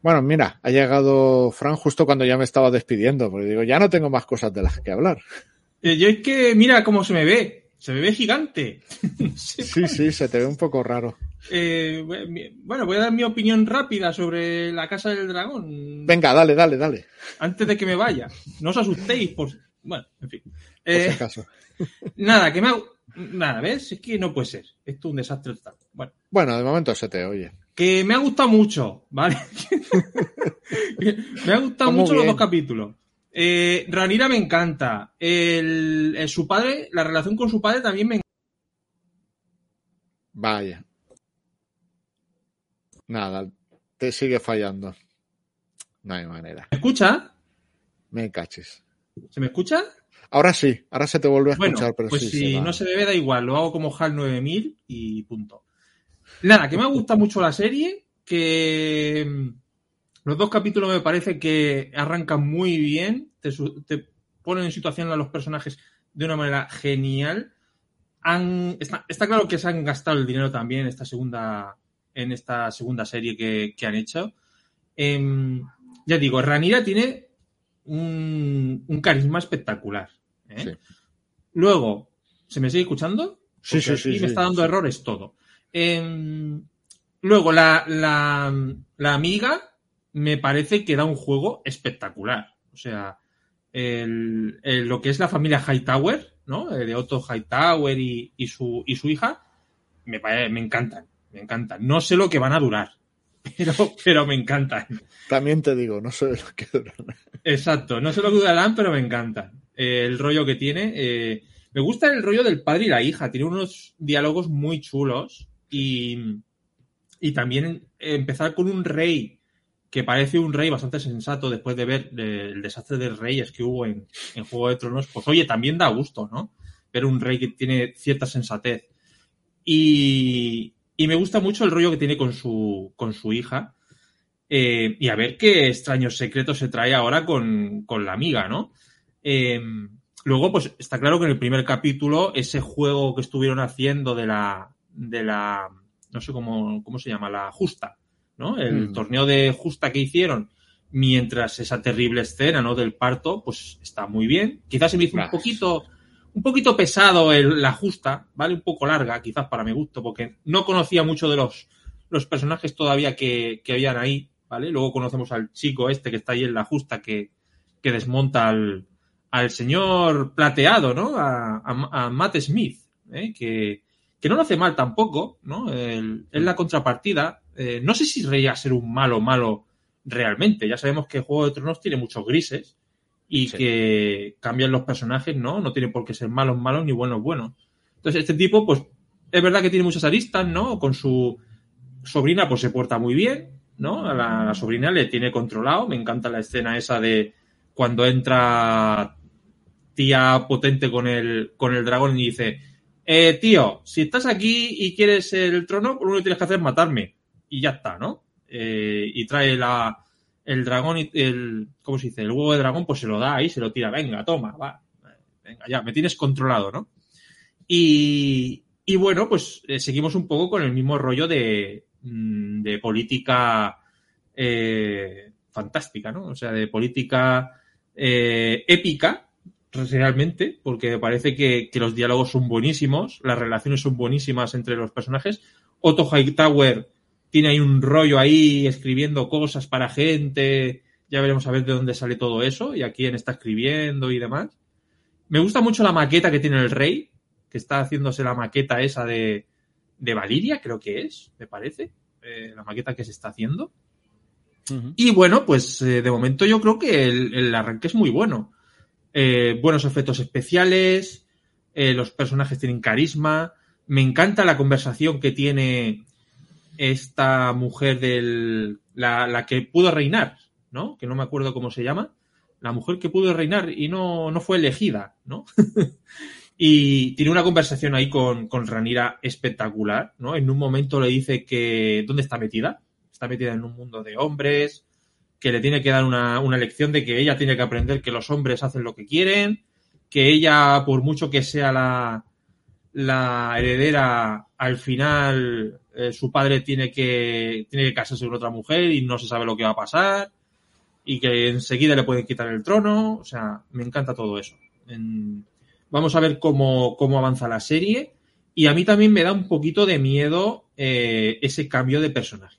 Bueno, mira, ha llegado Fran justo cuando ya me estaba despidiendo, porque digo, ya no tengo más cosas de las que hablar. Eh, yo es que, mira cómo se me ve. Se me ve gigante. sí, sí, se te ve un poco raro. Eh, bueno, voy a dar mi opinión rápida sobre la Casa del Dragón. Venga, dale, dale, dale. Antes de que me vaya. No os asustéis por... Bueno, en fin. Eh, por si acaso. Nada, que me ha... Nada, ¿ves? Es que no puede ser. Esto es un desastre total. Bueno. Bueno, de momento se te oye. Que me ha gustado mucho, ¿vale? me ha gustado mucho bien. los dos capítulos. Eh, Ranira me encanta. El, el, su padre, la relación con su padre también me encanta. Vaya. Nada, te sigue fallando. No hay manera. ¿Me escucha? Me caches. ¿Se me escucha? Ahora sí, ahora se te vuelve a escuchar, bueno, pero pues sí. si se no se me ve, da igual, lo hago como HAL 9000 y punto. Nada, que me gusta mucho la serie, que los dos capítulos me parece que arrancan muy bien, te, te ponen en situación a los personajes de una manera genial. Han, está, está, claro que se han gastado el dinero también en esta segunda, en esta segunda serie que, que han hecho. Eh, ya digo, Ranira tiene un, un carisma espectacular. ¿eh? Sí. Luego, ¿se me sigue escuchando? Sí, sí, sí. Y me está dando errores todo. Eh, luego, la, la, la, amiga me parece que da un juego espectacular. O sea, el, el, lo que es la familia Hightower, ¿no? De Otto Hightower y, y, su, y su hija, me, me encantan. Me encantan. No sé lo que van a durar, pero, pero me encantan. También te digo, no sé lo que durarán. Exacto, no sé lo que durarán, pero me encantan. Eh, el rollo que tiene. Eh, me gusta el rollo del padre y la hija. Tiene unos diálogos muy chulos. Y, y también empezar con un rey que parece un rey bastante sensato después de ver eh, el desastre de reyes que hubo en, en, Juego de Tronos, pues oye, también da gusto, ¿no? Ver un rey que tiene cierta sensatez. Y, y me gusta mucho el rollo que tiene con su, con su hija. Eh, y a ver qué extraños secretos se trae ahora con, con la amiga, ¿no? Eh, luego, pues está claro que en el primer capítulo, ese juego que estuvieron haciendo de la, de la, no sé cómo, cómo se llama, la justa, ¿no? El mm. torneo de justa que hicieron mientras esa terrible escena, ¿no? Del parto, pues está muy bien. Quizás se me hizo Gracias. un poquito, un poquito pesado el, la justa, ¿vale? Un poco larga, quizás para mi gusto, porque no conocía mucho de los, los personajes todavía que, que habían ahí, ¿vale? Luego conocemos al chico este que está ahí en la justa que, que desmonta al, al señor plateado, ¿no? A, a, a Matt Smith, ¿eh? que, que no lo hace mal tampoco, ¿no? El, es la contrapartida. Eh, no sé si reía ser un malo malo realmente. Ya sabemos que Juego de Tronos tiene muchos grises y que cambian los personajes, ¿no? No tiene por qué ser malos malos ni buenos buenos. Entonces, este tipo, pues, es verdad que tiene muchas aristas, ¿no? Con su sobrina, pues se porta muy bien, ¿no? A la, sobrina le tiene controlado. Me encanta la escena esa de cuando entra tía potente con el, con el dragón y dice, eh, tío, si estás aquí y quieres el trono, lo único que tienes que hacer es matarme. Y ya está, ¿no? Eh, y trae la, el dragón, el, ¿cómo se dice? El huevo de dragón, pues se lo da ahí, se lo tira, venga, toma, va, venga, ya, me tienes controlado, ¿no? Y, y bueno, pues eh, seguimos un poco con el mismo rollo de, mm, de política eh, fantástica, ¿no? O sea, de política eh, épica, realmente, porque parece que, que, los diálogos son buenísimos, las relaciones son buenísimas entre los personajes. Otto Hightower tiene ahí un rollo ahí escribiendo cosas para gente. Ya veremos a ver de dónde sale todo eso y a quién está escribiendo y demás. Me gusta mucho la maqueta que tiene el rey, que está haciéndose la maqueta esa de, de Valiria, creo que es, me parece. Eh, la maqueta que se está haciendo. Uh -huh. Y bueno, pues eh, de momento yo creo que el, el arranque es muy bueno. Eh, buenos efectos especiales, los personajes tienen carisma. Me encanta la conversación que tiene esta mujer del. La, la, que pudo reinar, ¿no? Que no me acuerdo cómo se llama. La mujer que pudo reinar y no, no fue elegida, ¿no? y tiene una conversación ahí con, con Ranira espectacular, ¿no? En un momento le dice que. ¿Dónde está metida? Está metida en un mundo de hombres, que le tiene que dar una, una lección de que ella tiene que aprender que los hombres hacen lo que quieren, que ella, por mucho que sea la, la heredera, al final eh, su padre tiene que, tiene que casarse con otra mujer y no se sabe lo que va a pasar y que enseguida le pueden quitar el trono. O sea, me encanta todo eso. Vamos a ver cómo, cómo avanza la serie. Y a mí también me da un poquito de miedo eh, ese cambio de personajes.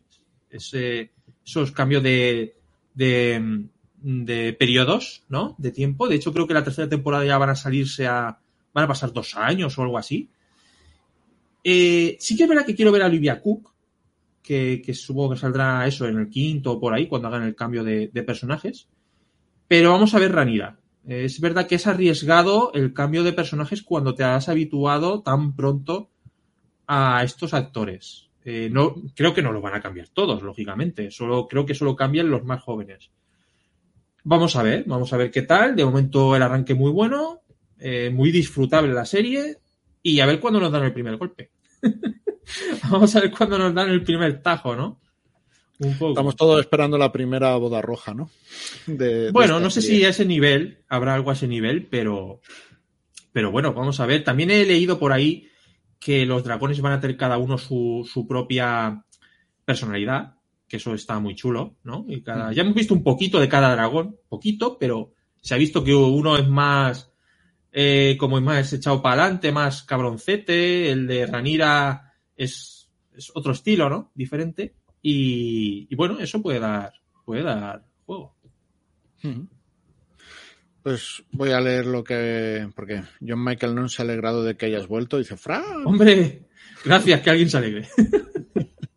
Ese, esos cambios de, de, de, periodos, ¿no? De tiempo. De hecho, creo que la tercera temporada ya van a salirse a. van a pasar dos años o algo así. Eh, sí que es verdad que quiero ver a Olivia Cook, que, supongo que saldrá eso en el quinto o por ahí, cuando hagan el cambio de, personajes. Pero vamos a ver Ranira. Es verdad que es arriesgado el cambio de personajes cuando te has habituado tan pronto a estos actores. Eh, no, creo que no lo van a cambiar todos, lógicamente. Solo, creo que solo cambian los más jóvenes. Vamos a ver, vamos a ver qué tal. De momento el arranque muy bueno, eh, muy disfrutable la serie y a ver cuándo nos dan el primer golpe. vamos a ver cuándo nos dan el primer tajo, ¿no? Un poco. Estamos todos esperando la primera boda roja, ¿no? De, bueno, de no sé serie. si a ese nivel, habrá algo a ese nivel, pero, pero bueno, vamos a ver. También he leído por ahí que los dragones van a tener cada uno su, su propia personalidad, que eso está muy chulo, ¿no? Y cada, ya hemos visto un poquito de cada dragón, poquito, pero se ha visto que uno es más, eh, como es más echado para adelante, más cabroncete, el de Ranira es, es otro estilo, ¿no? Diferente. Y, y, bueno, eso puede dar, puede dar juego. Pues voy a leer lo que. Porque John Michael no se ha alegrado de que hayas vuelto. Dice, Fran. Hombre, gracias, que alguien se alegre.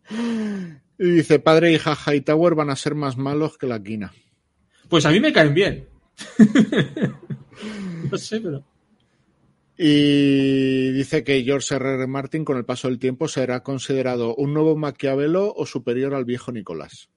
y dice, padre y hija Hightower van a ser más malos que la quina. Pues a mí me caen bien. no sé, pero. Y dice que George R. R. Martin, con el paso del tiempo, será considerado un nuevo Maquiavelo o superior al viejo Nicolás.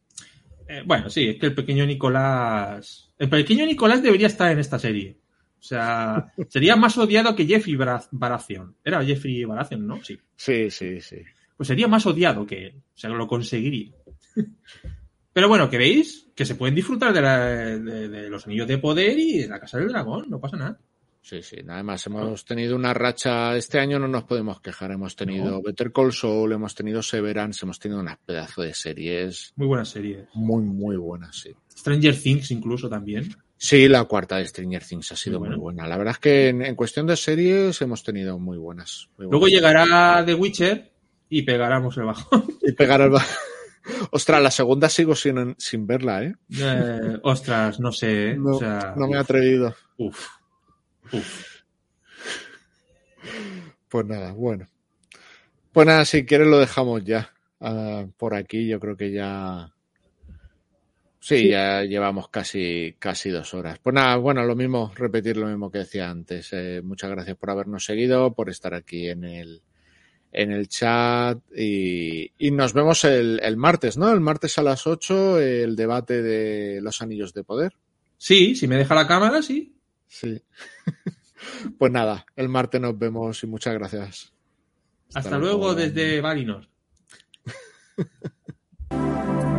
Eh, bueno, sí, es que el pequeño Nicolás. El pequeño Nicolás debería estar en esta serie. O sea, sería más odiado que Jeffrey Baratheon. Era Jeffrey Baratheon, ¿no? Sí. Sí, sí, sí. Pues sería más odiado que él. O sea, lo conseguiría. Pero bueno, que veis que se pueden disfrutar de, la, de, de los anillos de poder y de la Casa del Dragón, no pasa nada. Sí, sí, además hemos tenido una racha, este año no nos podemos quejar, hemos tenido no. Better Call Saul, hemos tenido Severance, hemos tenido unas pedazos de series. Muy buenas series. Muy, muy buenas, sí. Stranger Things incluso también. Sí, la cuarta de Stranger Things ha sido muy, bueno. muy buena. La verdad es que en, en, cuestión de series hemos tenido muy buenas. Muy buenas. Luego llegará The Witcher y pegaremos el bajón. Y pegar el bajón. Ostras, la segunda sigo sin, sin verla, ¿eh? eh ostras, no sé. ¿eh? No, o sea, no me he atrevido. Uf. Uf. Pues nada, bueno. Pues nada, si quieres lo dejamos ya. Uh, por aquí yo creo que ya Sí, ya llevamos casi, casi dos horas. Pues nada, bueno, lo mismo, repetir lo mismo que decía antes. Eh, muchas gracias por habernos seguido, por estar aquí en el, en el chat y, y nos vemos el, el, martes, ¿no? El martes a las 8, el debate de los anillos de poder. Sí, si me deja la cámara, sí. Sí. pues nada, el martes nos vemos y muchas gracias. Hasta, Hasta luego, luego desde Valinor.